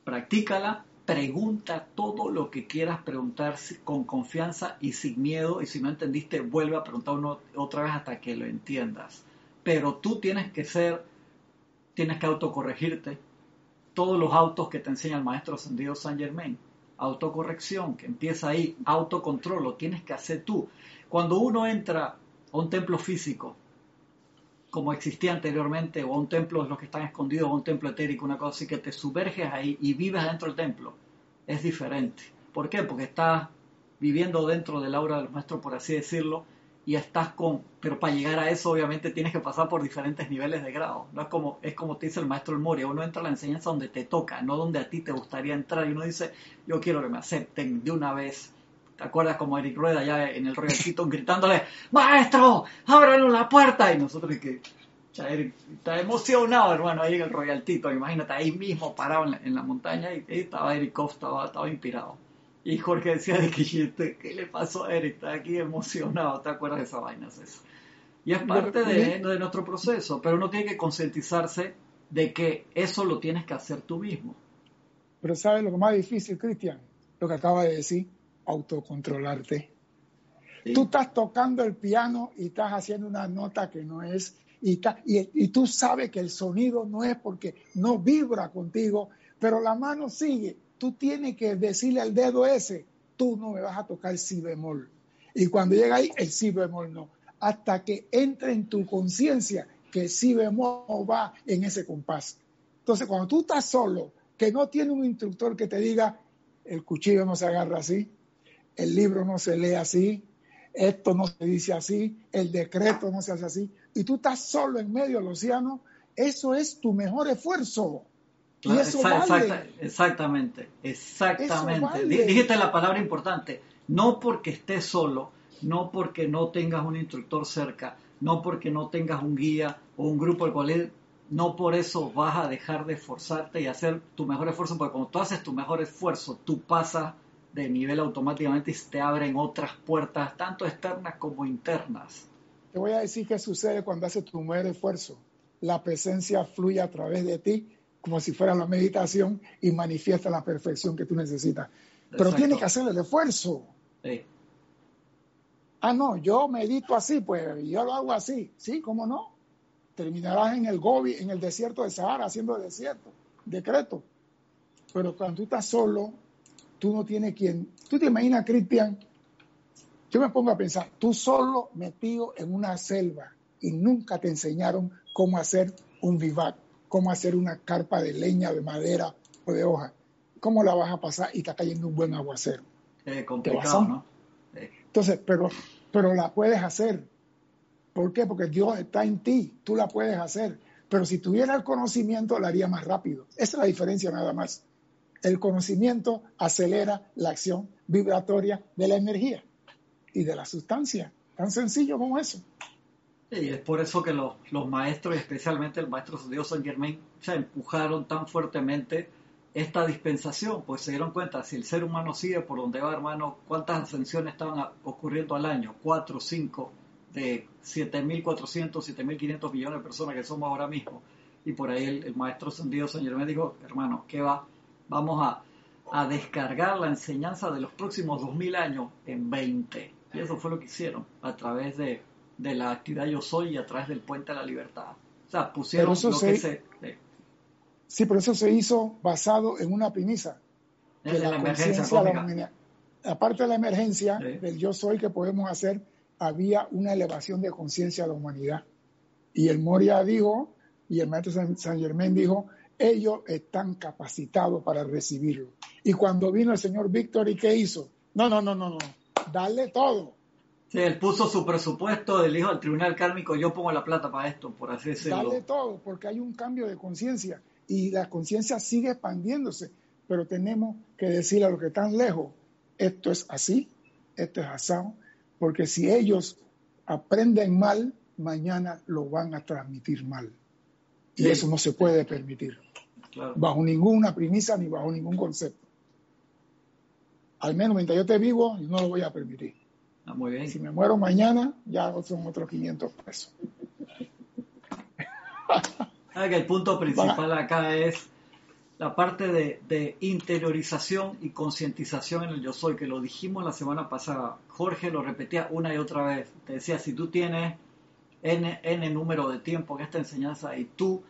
practícala, pregunta todo lo que quieras preguntar con confianza y sin miedo. Y si no entendiste, vuelve a preguntar otra vez hasta que lo entiendas pero tú tienes que ser, tienes que autocorregirte. Todos los autos que te enseña el maestro ascendido San Germain, autocorrección, que empieza ahí, autocontrol, lo tienes que hacer tú. Cuando uno entra a un templo físico, como existía anteriormente, o un templo de los que están escondidos, o un templo etérico, una cosa así, que te sumerges ahí y vives dentro del templo, es diferente. ¿Por qué? Porque estás viviendo dentro del aura del maestro, por así decirlo, y estás con, pero para llegar a eso obviamente tienes que pasar por diferentes niveles de grado, no es como, es como te dice el maestro El Moria, uno entra a la enseñanza donde te toca, no donde a ti te gustaría entrar y uno dice, yo quiero que me acepten de una vez, ¿te acuerdas como Eric Rueda allá en el Royal gritándole, maestro, ábranos la puerta? Y nosotros que, ya Eric está emocionado hermano ahí en el Royal Tito, imagínate ahí mismo parado en la, montaña y, estaba Eric Koff, estaba, estaba inspirado. Y Jorge decía de que ¿qué le pasó a Eric? Está aquí emocionado, ¿te acuerdas de esa vaina, eso? Y es parte de, de, nuestro proceso, pero uno tiene que concientizarse de que eso lo tienes que hacer tú mismo. Pero ¿sabes lo más difícil, Cristian? Lo que acaba de decir, autocontrolarte. Tú estás tocando el piano y estás haciendo una nota que no es, y, y, y tú sabes que el sonido no es porque no vibra contigo, pero la mano sigue tú tienes que decirle al dedo ese, tú no me vas a tocar si bemol. Y cuando llega ahí, el si bemol no. Hasta que entre en tu conciencia que el si bemol va en ese compás. Entonces, cuando tú estás solo, que no tiene un instructor que te diga, el cuchillo no se agarra así, el libro no se lee así, esto no se dice así, el decreto no se hace así, y tú estás solo en medio del océano, eso es tu mejor esfuerzo exactamente, exactamente. Dijiste la palabra importante. No porque estés solo, no porque no tengas un instructor cerca, no porque no tengas un guía o un grupo al cual no por eso vas a dejar de esforzarte y hacer tu mejor esfuerzo, porque cuando tú haces tu mejor esfuerzo, tú pasas de nivel automáticamente y te abren otras puertas, tanto externas como internas. Te voy a decir qué sucede cuando haces tu mejor esfuerzo. La presencia fluye a través de ti como si fuera la meditación y manifiesta la perfección que tú necesitas. Pero tienes que hacer el esfuerzo. Ah, no, yo medito así, pues yo lo hago así. Sí, ¿cómo no? Terminarás en el Gobi, en el desierto de Sahara, haciendo desierto, decreto. Pero cuando tú estás solo, tú no tienes quien. Tú te imaginas, Cristian, yo me pongo a pensar, tú solo metido en una selva y nunca te enseñaron cómo hacer un vivac cómo hacer una carpa de leña, de madera o de hoja. ¿Cómo la vas a pasar y está cayendo un buen aguacero? Eh, complicado, ¿no? Entonces, pero, pero la puedes hacer. ¿Por qué? Porque Dios está en ti, tú la puedes hacer. Pero si tuviera el conocimiento, la haría más rápido. Esa es la diferencia nada más. El conocimiento acelera la acción vibratoria de la energía y de la sustancia. Tan sencillo como eso. Y es por eso que los, los maestros, especialmente el maestro Dios San Germain, empujaron tan fuertemente esta dispensación, pues se dieron cuenta, si el ser humano sigue por donde va, hermano, ¿cuántas ascensiones estaban ocurriendo al año? Cuatro, cinco, de 7.400, 7.500 millones de personas que somos ahora mismo. Y por ahí el, maestro Sendido Señor me dijo, hermano, ¿qué va? Vamos a, a descargar la enseñanza de los próximos 2.000 años en 20. Y eso fue lo que hicieron a través de, de la actividad Yo Soy y a través del Puente a la Libertad. O sea, pusieron lo que se... Sí, pero eso se hizo basado en una premisa. de la, emergencia Aparte de la emergencia del yo soy que podemos hacer, había una elevación de conciencia de la humanidad. Y el Moria dijo, y el maestro San, Germán dijo, ellos están capacitados para recibirlo. Y cuando vino el señor Víctor, ¿y qué hizo? No, no, no, no, no, dale todo. Sí, él puso su presupuesto, del hijo del tribunal kármico, yo pongo la plata para esto, por así decirlo. Dale todo, porque hay un cambio de conciencia y la conciencia sigue expandiéndose, pero tenemos que decirle a los que están lejos, esto es así, esto es asado, porque si ellos aprenden mal, mañana lo van a transmitir mal. Y eso no se puede permitir, bajo ninguna premisa ni bajo ningún concepto. Al menos mientras yo esté vivo, no lo voy a permitir. Ah, muy bien. Si me muero mañana, ya son otros 500 pesos. que el punto principal acá es la parte de, interiorización y concientización en el yo soy, que lo dijimos la semana pasada. Jorge lo repetía una y otra vez. Te decía, si tú tienes n, n número de tiempo en esta enseñanza y tú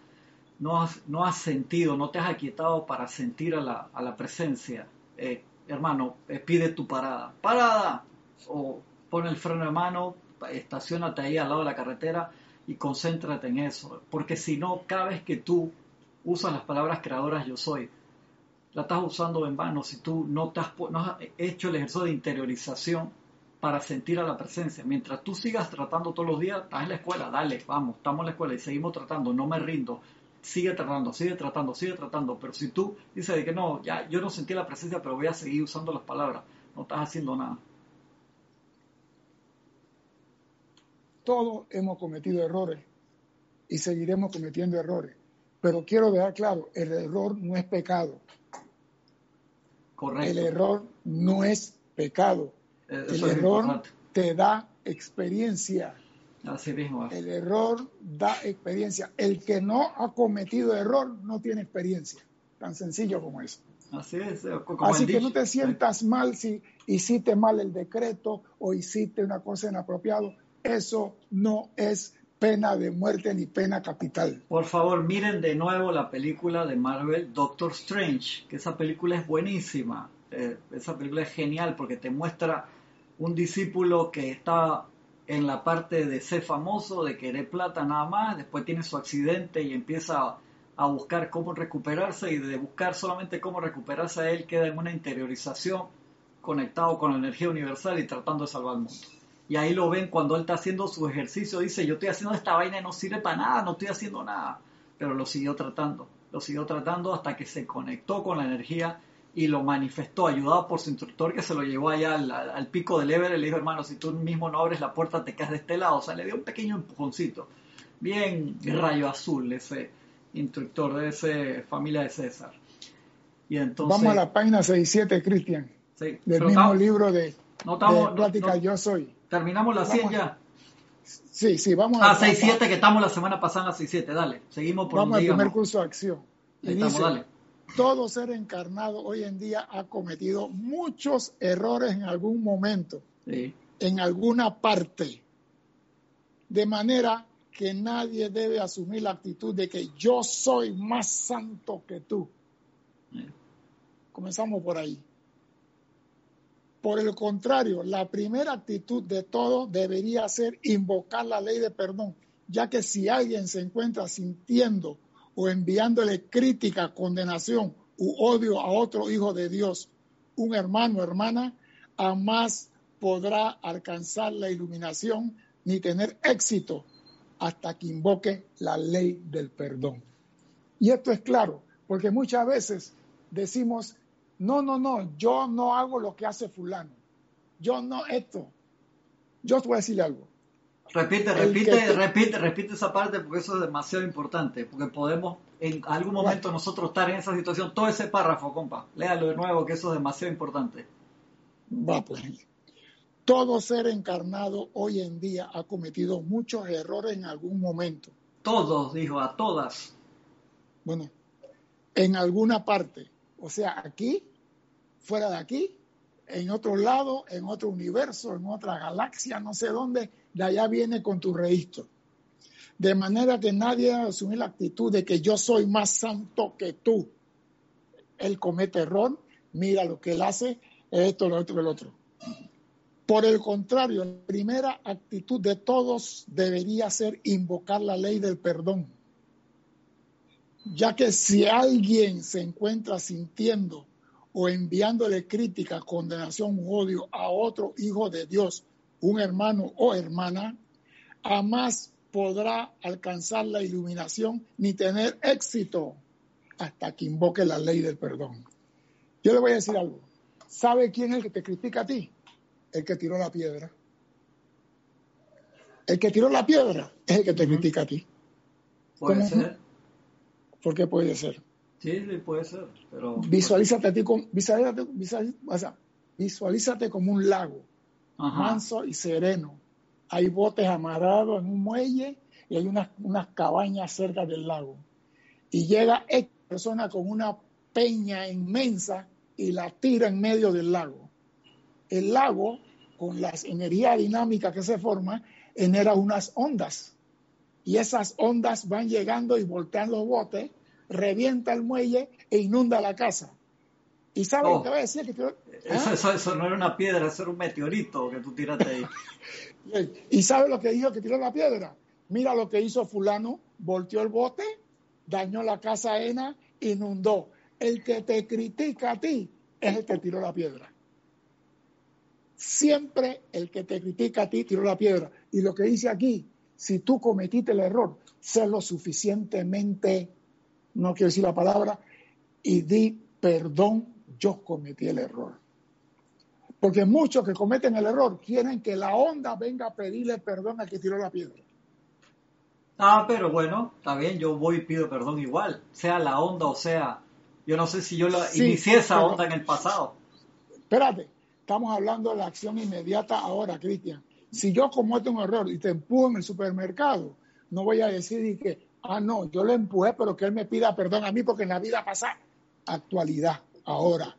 no has, no has sentido, no te has aquietado para sentir a la, a la presencia, eh, hermano, eh, pide tu parada. Parada. O pon el freno de mano, estacionate ahí al lado de la carretera y concéntrate en eso, porque si no, cada vez que tú usas las palabras creadoras yo soy, la estás usando en vano si tú no, te has, hecho el ejercicio de interiorización para sentir a la presencia. Mientras tú sigas tratando todos los días, estás en la escuela, dale, vamos, estamos en la escuela y seguimos tratando, no me rindo, sigue tratando, sigue tratando, sigue tratando, pero si tú dices de que no, ya yo no sentí la presencia, pero voy a seguir usando las palabras, no estás haciendo nada. Todos hemos cometido errores y seguiremos cometiendo errores. Pero quiero dejar claro, el error no es pecado. Correcto. El error no es pecado. Eh, el error te da experiencia. Así mismo. El error da experiencia. El que no ha cometido error no tiene experiencia. Tan sencillo como eso. Así es. Así que no te sientas mal si hiciste mal el decreto o hiciste una cosa inapropiada eso no es pena de muerte ni pena capital. Por favor, miren de nuevo la película de Marvel Doctor Strange, que esa película es buenísima. Eh, esa película es genial porque te muestra un discípulo que está en la parte de ser famoso, de querer plata nada más, después tiene su accidente y empieza a buscar cómo recuperarse y de buscar solamente cómo recuperarse él queda en una interiorización conectado con la energía universal y tratando de salvar el mundo. Y ahí lo ven cuando él está haciendo su ejercicio, dice, yo estoy haciendo esta vaina y no sirve para nada, no estoy haciendo nada. Pero lo siguió tratando, lo siguió tratando hasta que se conectó con la energía y lo manifestó, ayudado por su instructor que se lo llevó allá al, pico del Everest le dijo, hermano, si tú mismo no abres la puerta te caes de este lado. O sea, le dio un pequeño empujoncito. Bien rayo azul ese instructor de esa familia de César. Y entonces, Vamos a la página 67, Cristian. del mismo libro de, no estamos, Plática Yo Soy. ¿Terminamos la 100 ya? Sí, sí, vamos a... 6-7 que estamos la semana pasada en la 6-7, dale. Seguimos por Vamos al primer curso de acción. Y dice, dale. Todo ser encarnado hoy en día ha cometido muchos errores en algún momento, en alguna parte. De manera que nadie debe asumir la actitud de que yo soy más santo que tú. Comenzamos por ahí. Por el contrario, la primera actitud de todo debería ser invocar la ley de perdón, ya que si alguien se encuentra sintiendo o enviándole crítica, condenación u odio a otro hijo de Dios, un hermano o hermana, jamás podrá alcanzar la iluminación ni tener éxito hasta que invoque la ley del perdón. Y esto es claro, porque muchas veces decimos, no, no, no, yo no hago lo que hace fulano, yo no esto. Yo te voy a decir algo. Repite, repite, repite, repite esa parte porque eso es demasiado importante, porque podemos en algún momento nosotros estar en esa situación, todo ese párrafo, compa, léalo de nuevo que eso es demasiado importante. Va pues. Todo ser encarnado hoy en día ha cometido muchos errores en algún momento. Todos, dijo, a todas. Bueno, en alguna parte, o sea, aquí, fuera de aquí, en otro lado, en otro universo, en otra galaxia, no sé dónde, de allá viene con tu registro. De manera que nadie asume la actitud de que yo soy más santo que tú. Él comete error, mira lo que él hace, esto, lo otro, lo otro. Por el contrario, la primera actitud de todos debería ser invocar la ley del perdón. Ya que si alguien se encuentra sintiendo o enviándole crítica, condenación odio a otro hijo de Dios, un hermano o hermana, jamás podrá alcanzar la iluminación ni tener éxito hasta que invoque la ley del perdón. Yo le voy a decir algo. ¿Sabe quién es el que te critica a ti? El que tiró la piedra. El que tiró la piedra es el que te critica a ti. Puede ser. ¿Por qué puede ser? Sí, puede ser. Pero... Visualízate a ti como, visualízate, visualízate como un lago, manso y sereno. Hay botes amarrados en un muelle y hay unas, unas cabañas cerca del lago. Y llega esta persona con una peña inmensa y la tira en medio del lago. El lago, con las energías dinámicas que se forman, genera unas ondas. Y esas ondas van llegando y voltean los botes revienta el muelle e inunda la casa. ¿Y sabes lo que va a decir? Que ¿Ah? eso, no era una piedra, eso era un meteorito que tú tiraste ahí. ¿Y sabes lo que dijo que tiró la piedra? Mira lo que hizo fulano, volteó el bote, dañó la casa ajena, inundó. El que te critica a ti es el que tiró la piedra. Siempre el que te critica a ti tiró la piedra. Y lo que dice aquí, si tú cometiste el error, sé lo suficientemente no quiero decir la palabra, y di perdón, yo cometí el error. Porque muchos que cometen el error quieren que la onda venga a pedirle perdón al que tiró la piedra. Ah, pero bueno, está bien, yo voy y pido perdón igual, sea la onda o sea, yo no sé si yo la, inicié esa onda en el pasado. Espérate, estamos hablando de la acción inmediata ahora, Cristian. Si yo cometo un error y te empujo en el supermercado, no voy a decir que, Ah, no, yo lo empujé, pero que él me pida perdón a mí porque en la vida pasa actualidad, ahora.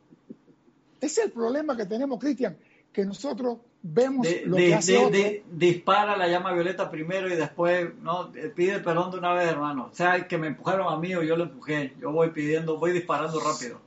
Ese es el problema que tenemos, Cristian, que nosotros vemos lo que hace dispara la llama violeta primero y después no pide perdón de una vez, hermano. O sea, que me empujaron a mí o yo lo empujé. Yo voy pidiendo, voy disparando rápido.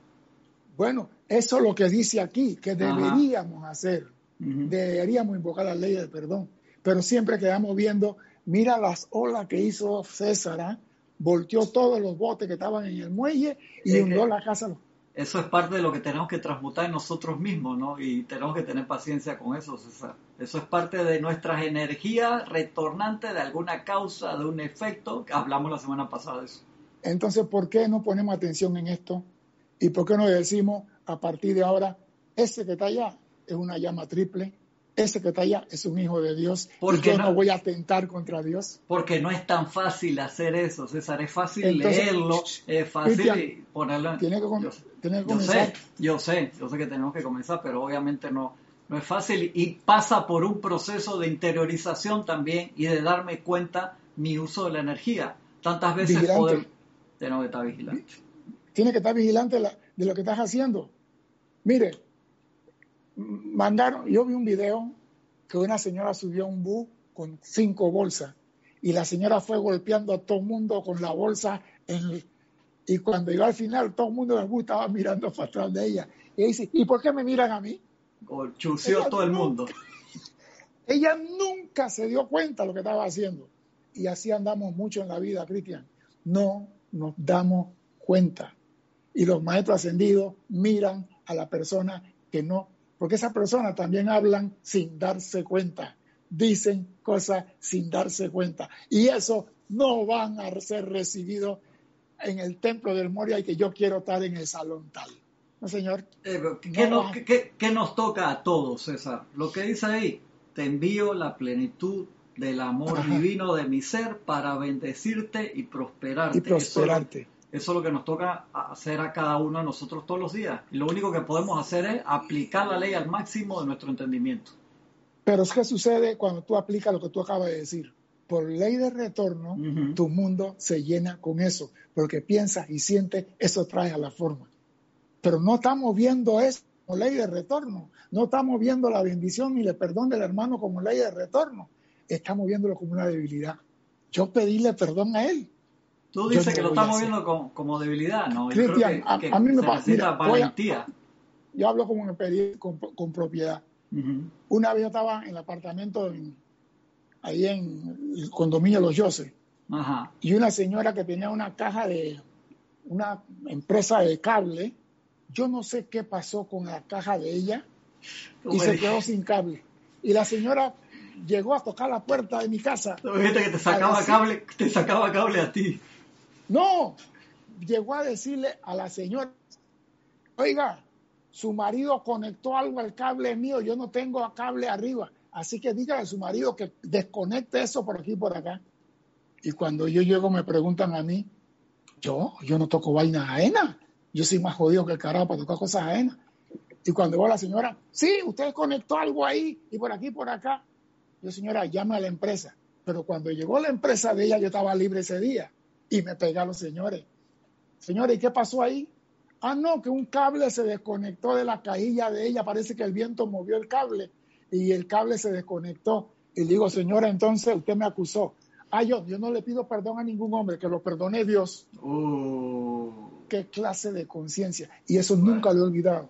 Bueno, eso es lo que dice aquí, que deberíamos hacer. Deberíamos invocar la ley del perdón. Pero siempre quedamos viendo Mira las olas que hizo César, ¿ah? volteó todos los botes que estaban en el muelle y hundió la casa. Eso es parte de lo que tenemos que transmutar en nosotros mismos, ¿no? Y tenemos que tener paciencia con eso, César. Eso es parte de nuestras energías retornantes de alguna causa, de un efecto. Hablamos la semana pasada de eso. Entonces, ¿por qué no ponemos atención en esto? ¿Y por qué no decimos a partir de ahora, ese que está allá es una llama triple, ese que está allá es un hijo de Dios porque yo no, voy a atentar contra Dios. Porque no es tan fácil hacer eso, César. Es fácil leerlo, es fácil ponerlo. Tiene que, yo, tiene que comenzar. Yo sé, yo sé, que tenemos que comenzar, pero obviamente no, no es fácil y pasa por un proceso de interiorización también y de darme cuenta mi uso de la energía. Tantas veces podemos, tenemos que estar vigilantes. Tiene que estar vigilante de lo que estás haciendo. Mire, mandaron, yo vi un video que una señora subió a un bus con cinco bolsas y la señora fue golpeando a todo el mundo con la bolsa y cuando llegó al final todo el mundo del bus estaba mirando para atrás de ella y dice, ¿y por qué me miran a mí? Chució todo el mundo. Ella nunca se dio cuenta de lo que estaba haciendo. Y así andamos mucho en la vida, Cristian. No nos damos cuenta. Y los maestros ascendidos miran a la persona que no porque esas personas también hablan sin darse cuenta, dicen cosas sin darse cuenta. Y eso no van a ser recibidos en el templo del Moria y que yo quiero estar en el salón tal. No, señor. Eh, ¿qué, nos toca a todos, César? Lo que dice ahí, te envío la plenitud del amor divino de mi ser para bendecirte y prosperarte. Y prosperarte. Eso, es lo que nos toca hacer a cada uno de nosotros todos los días. Y lo único que podemos hacer es aplicar la ley al máximo de nuestro entendimiento. Pero ¿qué sucede cuando tú aplicas lo que tú acabas de decir? Por ley de retorno, tu mundo se llena con eso, porque piensas y sientes, eso trae a la forma. Pero no estamos viendo eso como ley de retorno, no estamos viendo la bendición ni el perdón del hermano como ley de retorno, estamos viéndolo como una debilidad. Yo pedirle perdón a él. Tú dices que lo estamos viendo como, debilidad, ¿no? Cristian, a, mí me pasa. valentía. yo hablo con, con, propiedad. Una vez yo estaba en el apartamento ahí en el condominio Los Yoses. Y una señora que tenía una caja de una empresa de cable, yo no sé qué pasó con la caja de ella y se quedó sin cable. Y la señora llegó a tocar la puerta de mi casa. Fíjate que te sacaba cable, te sacaba cable a ti. No, llegó a decirle a la señora, oiga, su marido conectó algo al cable mío, yo no tengo cable arriba, así que dígale a su marido que desconecte eso por aquí y por acá. Y cuando yo llego me preguntan a mí, yo, yo no toco vainas ajenas, yo soy más jodido que el carajo para tocar cosas ajenas. Y cuando veo a la señora, sí, usted conectó algo ahí y por aquí por acá. Yo, señora, llame a la empresa. Pero cuando llegó la empresa de ella, yo estaba libre ese día y me pegué a los señores. Señores, ¿y qué pasó ahí? Ah, no, que un cable se desconectó de la cajilla de ella. Parece que el viento movió el cable y el cable se desconectó. Y le digo, señora, entonces usted me acusó. Ah, yo, yo no le pido perdón a ningún hombre, que lo perdone Dios. Oh. Qué clase de conciencia. Y eso nunca lo he olvidado.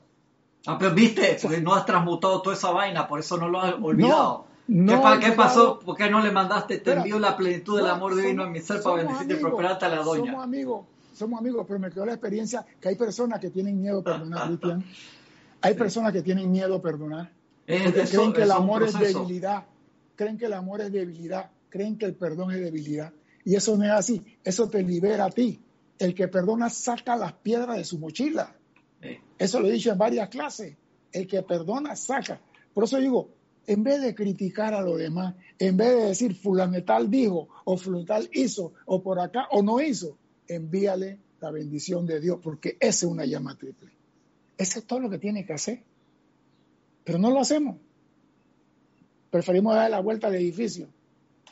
Ah, pero viste, porque no has transmutado toda esa vaina, por eso no lo has olvidado. ¿Qué, pasó? ¿Por qué no le mandaste? Te envío la plenitud del amor divino en mi ser para bendecirte y prosperarte a la doña. Somos amigos, somos amigos, pero me quedó la experiencia que hay personas que tienen miedo a perdonar, Cristian. Hay personas que tienen miedo a perdonar. porque creen que el amor es debilidad. Creen que el amor es debilidad. Creen que el perdón es debilidad. Y eso no es así. Eso te libera a ti. El que perdona saca las piedras de su mochila. Eso lo he dicho en varias clases. El que perdona saca. Por eso digo, en vez de criticar a los demás, en vez de decir fulanetal dijo o fulanetal hizo o por acá o no hizo, envíale la bendición de Dios porque esa es una llama triple. Eso es todo lo que tiene que hacer. Pero no lo hacemos. Preferimos dar la vuelta al edificio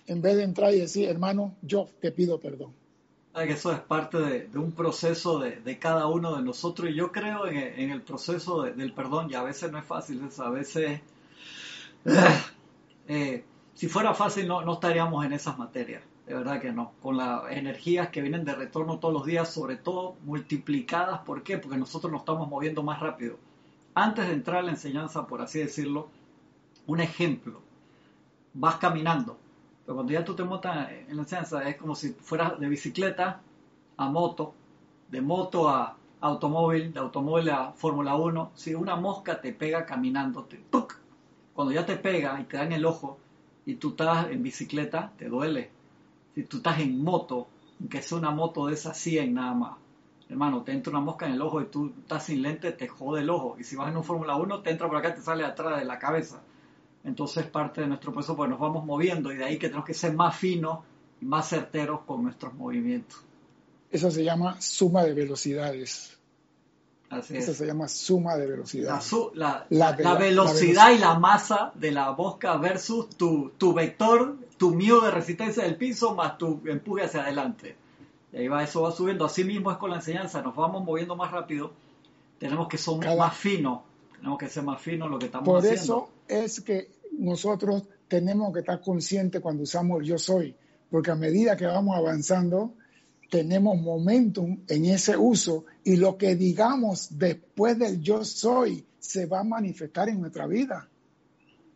en vez de entrar y decir, hermano, yo te pido perdón. eso es parte de, un proceso de, cada uno de nosotros y yo creo en, el proceso del perdón y a veces no es fácil, a veces Eh, si fuera fácil no, estaríamos en esas materias, de verdad que no, con las energías que vienen de retorno todos los días, sobre todo multiplicadas, ¿por qué? Porque nosotros nos estamos moviendo más rápido. Antes de entrar a la enseñanza, por así decirlo, un ejemplo, vas caminando, pero cuando ya tú te montas en la enseñanza es como si fueras de bicicleta a moto, de moto a automóvil, de automóvil a Fórmula 1, si una mosca te pega caminando, te, cuando ya te pega y te da en el ojo y tú estás en bicicleta, te duele. Si tú estás en moto, que sea una moto de esas 100 nada más, hermano, te entra una mosca en el ojo y tú estás sin lente, te jode el ojo. Y si vas en un Fórmula 1, te entra por acá te sale atrás de la cabeza. Entonces parte de nuestro proceso, pues nos vamos moviendo y de ahí que tenemos que ser más finos y más certeros con nuestros movimientos. Eso se llama suma de velocidades. Eso se llama suma de velocidad. La, velocidad y la masa de la mosca versus tu, tu vector, tu mío de resistencia del piso más tu empuje hacia adelante. Y ahí va, eso va subiendo. Así mismo es con la enseñanza, nos vamos moviendo más rápido, tenemos que ser más finos, tenemos que ser más finos lo que estamos Por haciendo. Por eso es que nosotros tenemos que estar conscientes cuando usamos el yo soy, porque a medida que vamos avanzando, tenemos momentum en ese uso y lo que digamos después del yo soy se va a manifestar en nuestra vida.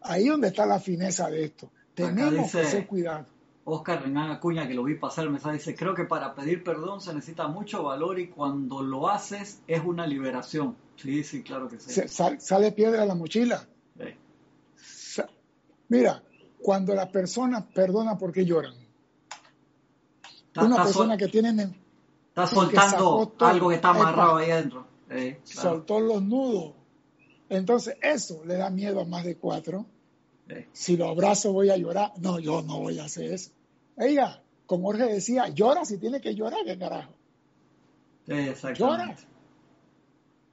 Ahí donde está la fineza de esto. Tenemos que ser cuidado. Oscar Renán Acuña, que lo vi pasar el mensaje, dice, creo que para pedir perdón se necesita mucho valor y cuando lo haces es una liberación. Sí, sí, claro que sí. sale piedra de la mochila. Mira, cuando las personas perdonan porque lloran. Una persona que tiene... Está soltando algo que está amarrado ahí adentro. Soltó los nudos. Entonces eso le da miedo a más de cuatro. Si lo abrazo voy a llorar. No, yo no voy a hacer eso. Ella, como Jorge decía, llora si tiene que llorar, ¿qué carajo? Llora.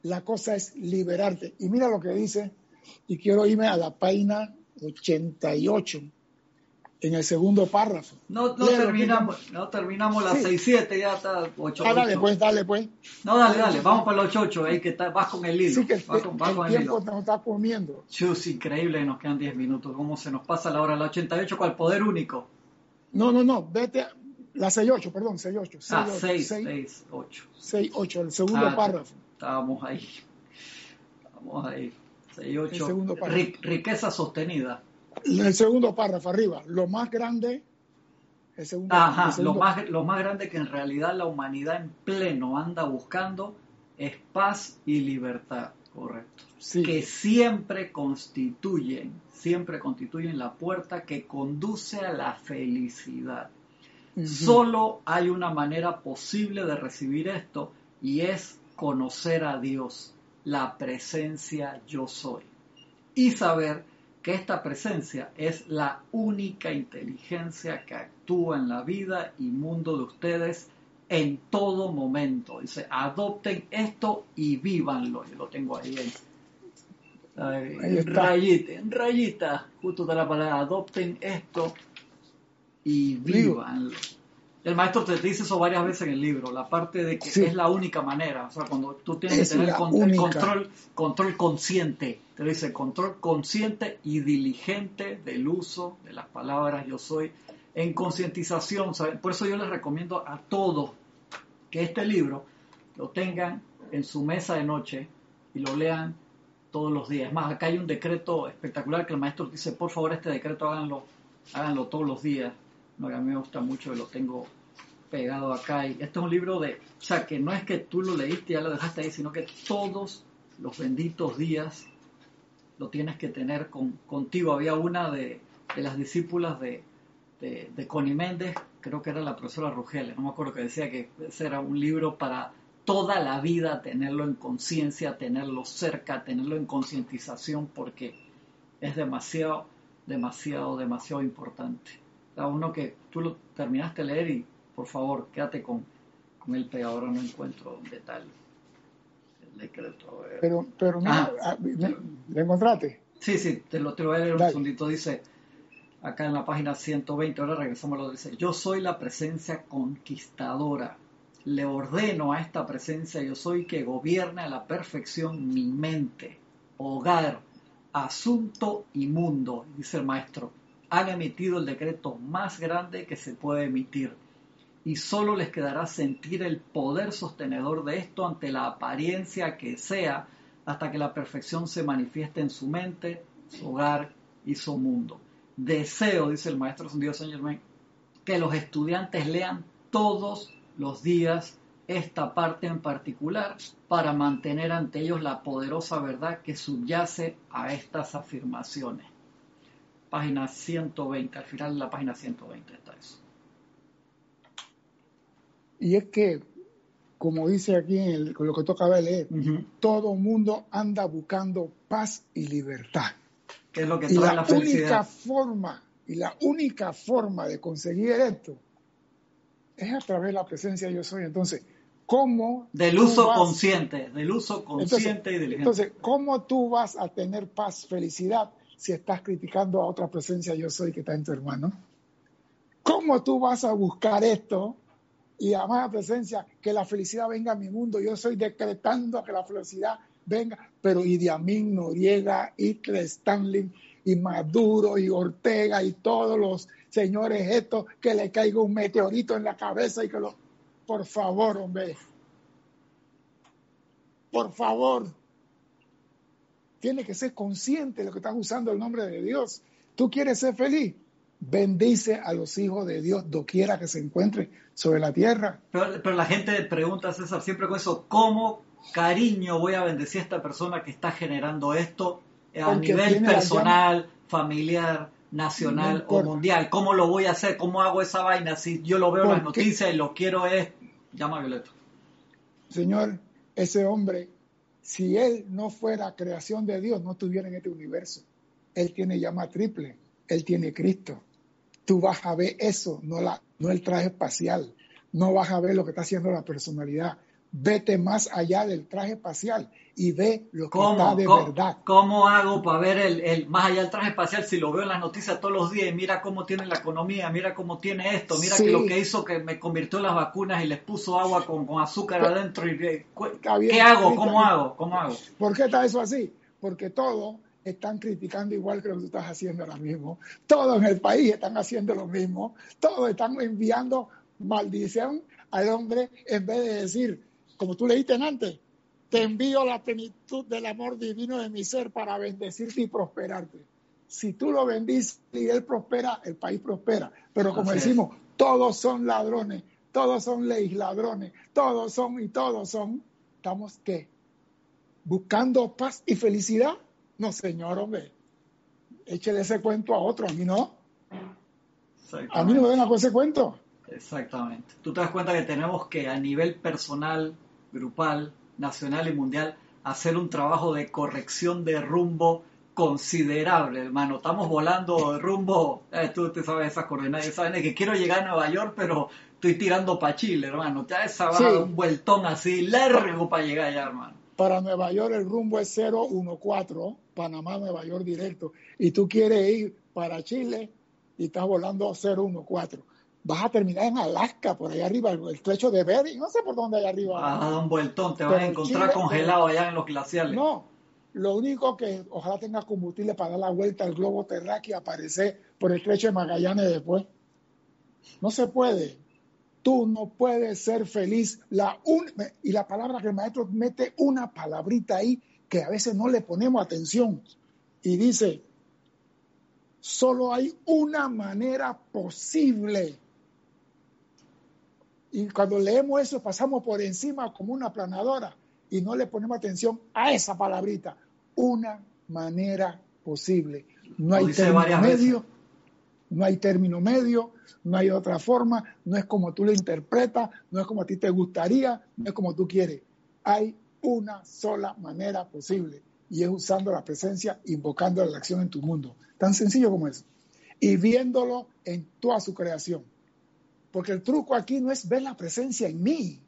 La cosa es liberarte. Y mira lo que dice, y quiero irme a la página 88, en el segundo párrafo. No, no terminamos, no terminamos las 6-7, ya está 8 ah, dale pues, dale pues. No, dale, dale, vamos para los 8, ahí que está, vas con el hilo. Sí, que vas con, el, el tiempo nos está comiendo. Chus, increíble, nos quedan 10 minutos, cómo se nos pasa la hora, la 88, ¿cuál poder único? No, no, no, vete, la 6-8, perdón, 6-8. Ah, 6-8. 6-8, el segundo ah, párrafo. Estábamos ahí. Estábamos ahí. 6-8. riqueza sostenida. El segundo párrafo, arriba, lo más grande. El segundo, Ajá, Lo, más, lo más grande que en realidad la humanidad en pleno anda buscando es paz y libertad, correcto. Sí. Que siempre constituyen siempre constituyen la puerta que conduce a la felicidad. Solo hay una manera posible de recibir esto y es conocer a Dios, la presencia yo soy. Y saber que esta presencia es la única inteligencia que actúa en la vida y mundo de ustedes en todo momento. Dice, adopten esto y vívanlo. Yo lo tengo ahí en rayita, en rayita, justo de la palabra, adopten esto y vivan. El maestro te dice eso varias veces en el libro, la parte de que es la única manera, o sea, cuando tú tienes que tener control, control consciente, te dice control consciente y diligente del uso de las palabras yo soy, en concientización, por eso yo les recomiendo a todos que este libro lo tengan en su mesa de noche y lo lean todos los días. Es más, acá hay un decreto espectacular que el maestro dice, por favor, este decreto háganlo, háganlo todos los días. No, a mí me gusta mucho y lo tengo pegado acá. Y este es un libro de, o sea, que no es que tú lo leíste y ya lo dejaste ahí, sino que todos los benditos días lo tienes que tener con, contigo. Había una de, las discípulas de, de, de Connie Méndez, creo que era la profesora Rugeles, no me acuerdo que decía que ese era un libro para toda la vida tenerlo en conciencia, tenerlo cerca, tenerlo en concientización, porque es demasiado, demasiado, demasiado importante. A uno que tú lo terminaste de leer y por favor quédate con, con el peor, ahora no encuentro dónde tal el decreto. Pero, pero mira, ah. ¿le encontraste? Sí, sí, te lo, te voy a leer un segundito. Dice acá en la página 120, ahora regresamos a lo dice, yo soy la presencia conquistadora le ordeno a esta presencia yo soy que gobierne a la perfección mi mente, hogar, asunto y mundo, dice el maestro. Han emitido el decreto más grande que se puede emitir y solo les quedará sentir el poder sostenedor de esto ante la apariencia que sea hasta que la perfección se manifieste en su mente, su hogar y su mundo. Deseo, dice el maestro Dios Saint Germain, que los estudiantes lean todos los días esta parte en particular para mantener ante ellos la poderosa verdad que subyace a estas afirmaciones. Página 120, al final de la página 120 está eso. Y es que, como dice aquí en lo que toca leer, todo mundo anda buscando paz y libertad. es lo que y la única forma y la única forma de conseguir esto es a través de la presencia yo soy. Entonces, ¿cómo... Del uso consciente, del uso consciente y diligente. Entonces, ¿cómo tú vas a tener paz, felicidad, si estás criticando a otra presencia yo soy que está en tu hermano? ¿Cómo tú vas a buscar esto y la presencia, que la felicidad venga a mi mundo? Yo estoy decretando que la felicidad venga, pero Idi Amin, Noriega, Hitler, Stanley y Maduro y Ortega y todos los señores estos, que le caiga un meteorito en la cabeza y que lo... Por favor, hombre. Por favor. Tiene que ser consciente de lo que estás usando el nombre de Dios. Tú quieres ser feliz. bendice a los hijos de Dios doquiera que se encuentre sobre la tierra. Pero, pero la gente pregunta, César, siempre con eso, ¿cómo cariño voy a bendecir a esta persona que está generando esto a Porque nivel personal, familiar, nacional No o mundial? ¿Cómo lo voy a hacer? ¿Cómo hago esa vaina? Si yo lo veo en las noticias y lo quiero es... Llama a Violeta. Señor, ese hombre, si él no fuera creación de Dios, no estuviera en este universo. Él tiene llama triple, él tiene Cristo. Tú vas a ver eso, no, la, no el traje espacial, no vas a ver lo que está haciendo la personalidad. Vete más allá del traje espacial y ve lo que está ¿Cómo, de cómo- verdad. cómo hago para ver el, el- más allá del traje espacial si lo veo en las noticias todos los días y mira cómo tiene la economía, mira cómo tiene esto, mira Sí. que lo que hizo que me convirtió en las vacunas y les puso agua con, con azúcar Pero- adentro y eh, cu- Está bien, ¿qué hago? ¿Cómo bien. hago? ¿Cómo hago? ¿Por qué está eso así? Porque todos están criticando igual que lo que tú estás haciendo ahora mismo. Todos en el país están haciendo lo mismo. Todos están enviando maldición al hombre en vez de decir, como tú leíste antes, te envío la plenitud del amor divino de mi ser para bendecirte y prosperarte. Si tú lo bendices y él prospera, el país prospera. Pero como Así es. decimos, todos son ladrones, todos son legisladrones, todos son y todos son. ¿Estamos qué? buscando paz y felicidad. No, señor, hombre. Échele ese cuento a otro, a mí no. A mí no me venga con ese cuento. Exactamente. Tú te das cuenta que tenemos que a nivel personal, grupal, nacional y mundial hacer un trabajo de corrección de rumbo considerable, hermano. Estamos volando de rumbo, eh, tú te sabes esas coordenadas, sabes que quiero llegar a Nueva York, pero estoy tirando para Chile, hermano. Ya esa va Sí. un vueltón así largo para llegar allá, hermano. Para Nueva York el rumbo es 014, Panamá, Nueva York directo. Y tú quieres ir para Chile y estás volando 014. Vas a terminar en Alaska, por allá arriba, el estrecho de Bering, no sé por dónde allá arriba. Vas a dar un vueltón, te vas a encontrar Chile- congelado allá en los glaciales. No, lo único que ojalá tenga combustible para dar la vuelta al globo terráqueo y aparecer por el estrecho de Magallanes después. No se puede. Tú no puedes ser feliz. La un- y la palabra que el maestro mete una palabrita ahí que a veces no le ponemos atención. Y dice, solo hay una manera posible. Y cuando leemos eso pasamos por encima como una planadora y no le ponemos atención a esa palabrita. Una manera posible. No hay término medio, veces. no hay término medio, no hay otra forma, no es como tú lo interpretas, no es como a ti te gustaría, no es como tú quieres. Hay una sola manera posible y es usando la presencia, invocando la acción en tu mundo. Tan sencillo como eso. Y viéndolo en toda su creación. Porque el truco aquí no es ver la presencia en mí.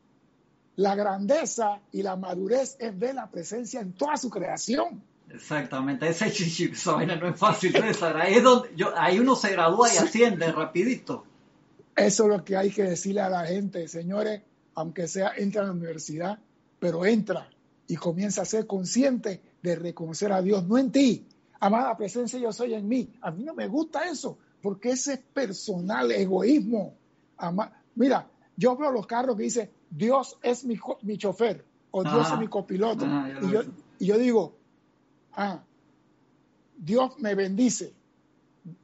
La grandeza y la madurez es ver la presencia en toda su creación. Exactamente, ese chichi, esa vaina no es fácil, César. Ahí es donde yo, ahí uno se gradúa y asciende rapidito. Eso es lo que hay que decirle a la gente, señores, aunque sea entra a la universidad, pero entra y comienza a ser consciente de reconocer a Dios, no en ti. Amada presencia, yo soy en mí. A mí no me gusta eso, porque ese es personal, egoísmo. Mira, yo veo los carros que dice Dios es mi, mi chofer o Dios es mi copiloto. Lo y, yo, vi. y yo digo, ah, Dios me bendice.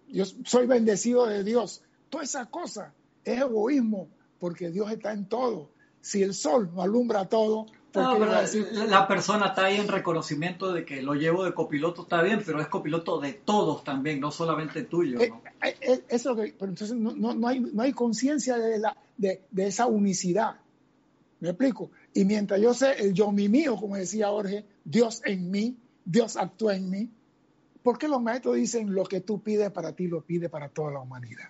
Yo soy bendecido de Dios. Toda esa cosa es egoísmo, porque Dios está en todo. Si el sol no alumbra todo, ¿por No, pero la- la persona está ahí en reconocimiento de que lo llevo de copiloto, está bien, pero es copiloto de todos también, no solamente tuyo. Eh, ¿no? eh, eh, eso que, pero entonces no, no- no hay, no hay conciencia de, la, de, de esa unicidad. ¿Me explico? Y mientras yo sé el yo mi mío, como decía Jorge, Dios en mí, Dios actúa en mí. ¿Por qué los maestros dicen lo que tú pides para ti lo pide para toda la humanidad?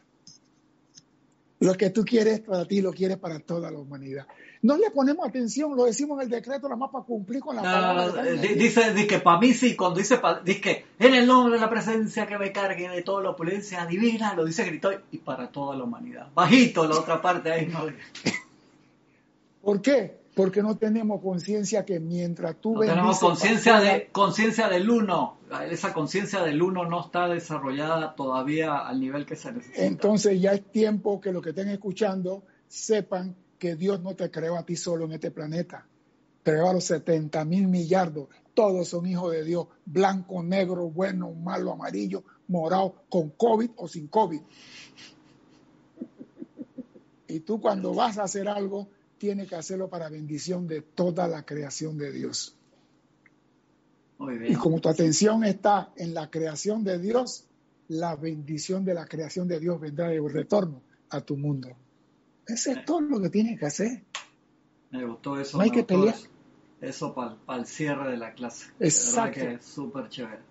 Lo que tú quieres para ti lo quieres para toda la humanidad. No le ponemos atención, lo decimos en el decreto nada más para cumplir con la No, palabra. el- dice, dice que para mí sí, cuando dice, pa- dice que en el nombre de la presencia que me cargue de toda la opulencia divina, lo dice gritó y para toda la humanidad. Bajito la otra parte ahí, ¿no? ¿Por qué? Porque no tenemos conciencia que mientras tú No tenemos conciencia de conciencia del uno. Esa conciencia del uno no está desarrollada todavía al nivel que se necesita. Entonces ya es tiempo que los que estén escuchando sepan que Dios no te creó a ti solo en este planeta. Creó a los 70 mil millardos. Todos son hijos de Dios, blanco, negro, bueno, malo, amarillo, morado, con COVID o sin COVID. Y tú cuando vas a hacer algo, tienes que hacerlo para bendición de toda la creación de Dios. Y como tu atención está en la creación de Dios, la bendición de la creación de Dios vendrá de retorno a tu mundo. Ese es todo lo que tienes que hacer. Me gustó eso. No hay que pelear. Eso, para el cierre de la clase. Exacto. que es súper chévere.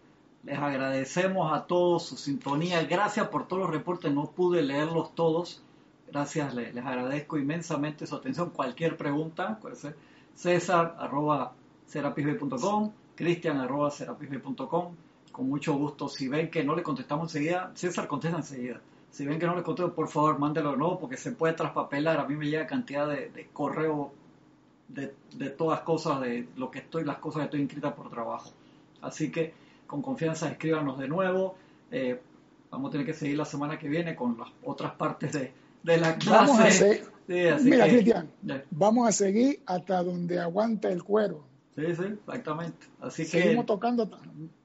Les agradecemos a todos su sintonía. Gracias por todos los reportes. No pude leerlos todos. Gracias, les, agradezco inmensamente su atención. Cualquier pregunta, acuérdense, César arroba serapisb.com, Cristian arroba serapisb.com. Con mucho gusto. Si ven que no le contestamos enseguida, César contesta enseguida. Si ven que no le contesto, por favor, mándelo de nuevo porque se puede traspapelar. A mí me llega cantidad de, de correo de, de, todas cosas, de lo que estoy, las cosas que estoy inscrita por trabajo. Así que con confianza escríbanos de nuevo. Eh, vamos a tener que seguir la semana que viene con las otras partes de, de la clase. Mira, Cristian, vamos a seguir hasta donde aguante el cuero. Sí, sí, exactamente. Así Seguimos tocando.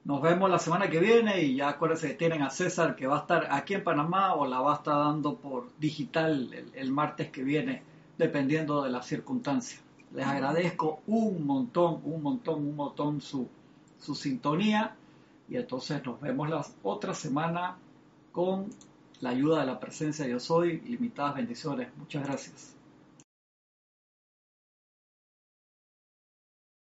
Nos vemos la semana que viene y ya acuérdense que tienen a César que va a estar aquí en Panamá o la va a estar dando por digital el, martes que viene, dependiendo de las circunstancias. Les agradezco un montón, un montón, un montón su, su sintonía y entonces nos vemos la otra semana con la ayuda de la presencia de Yo Soy, limitadas bendiciones. Muchas gracias.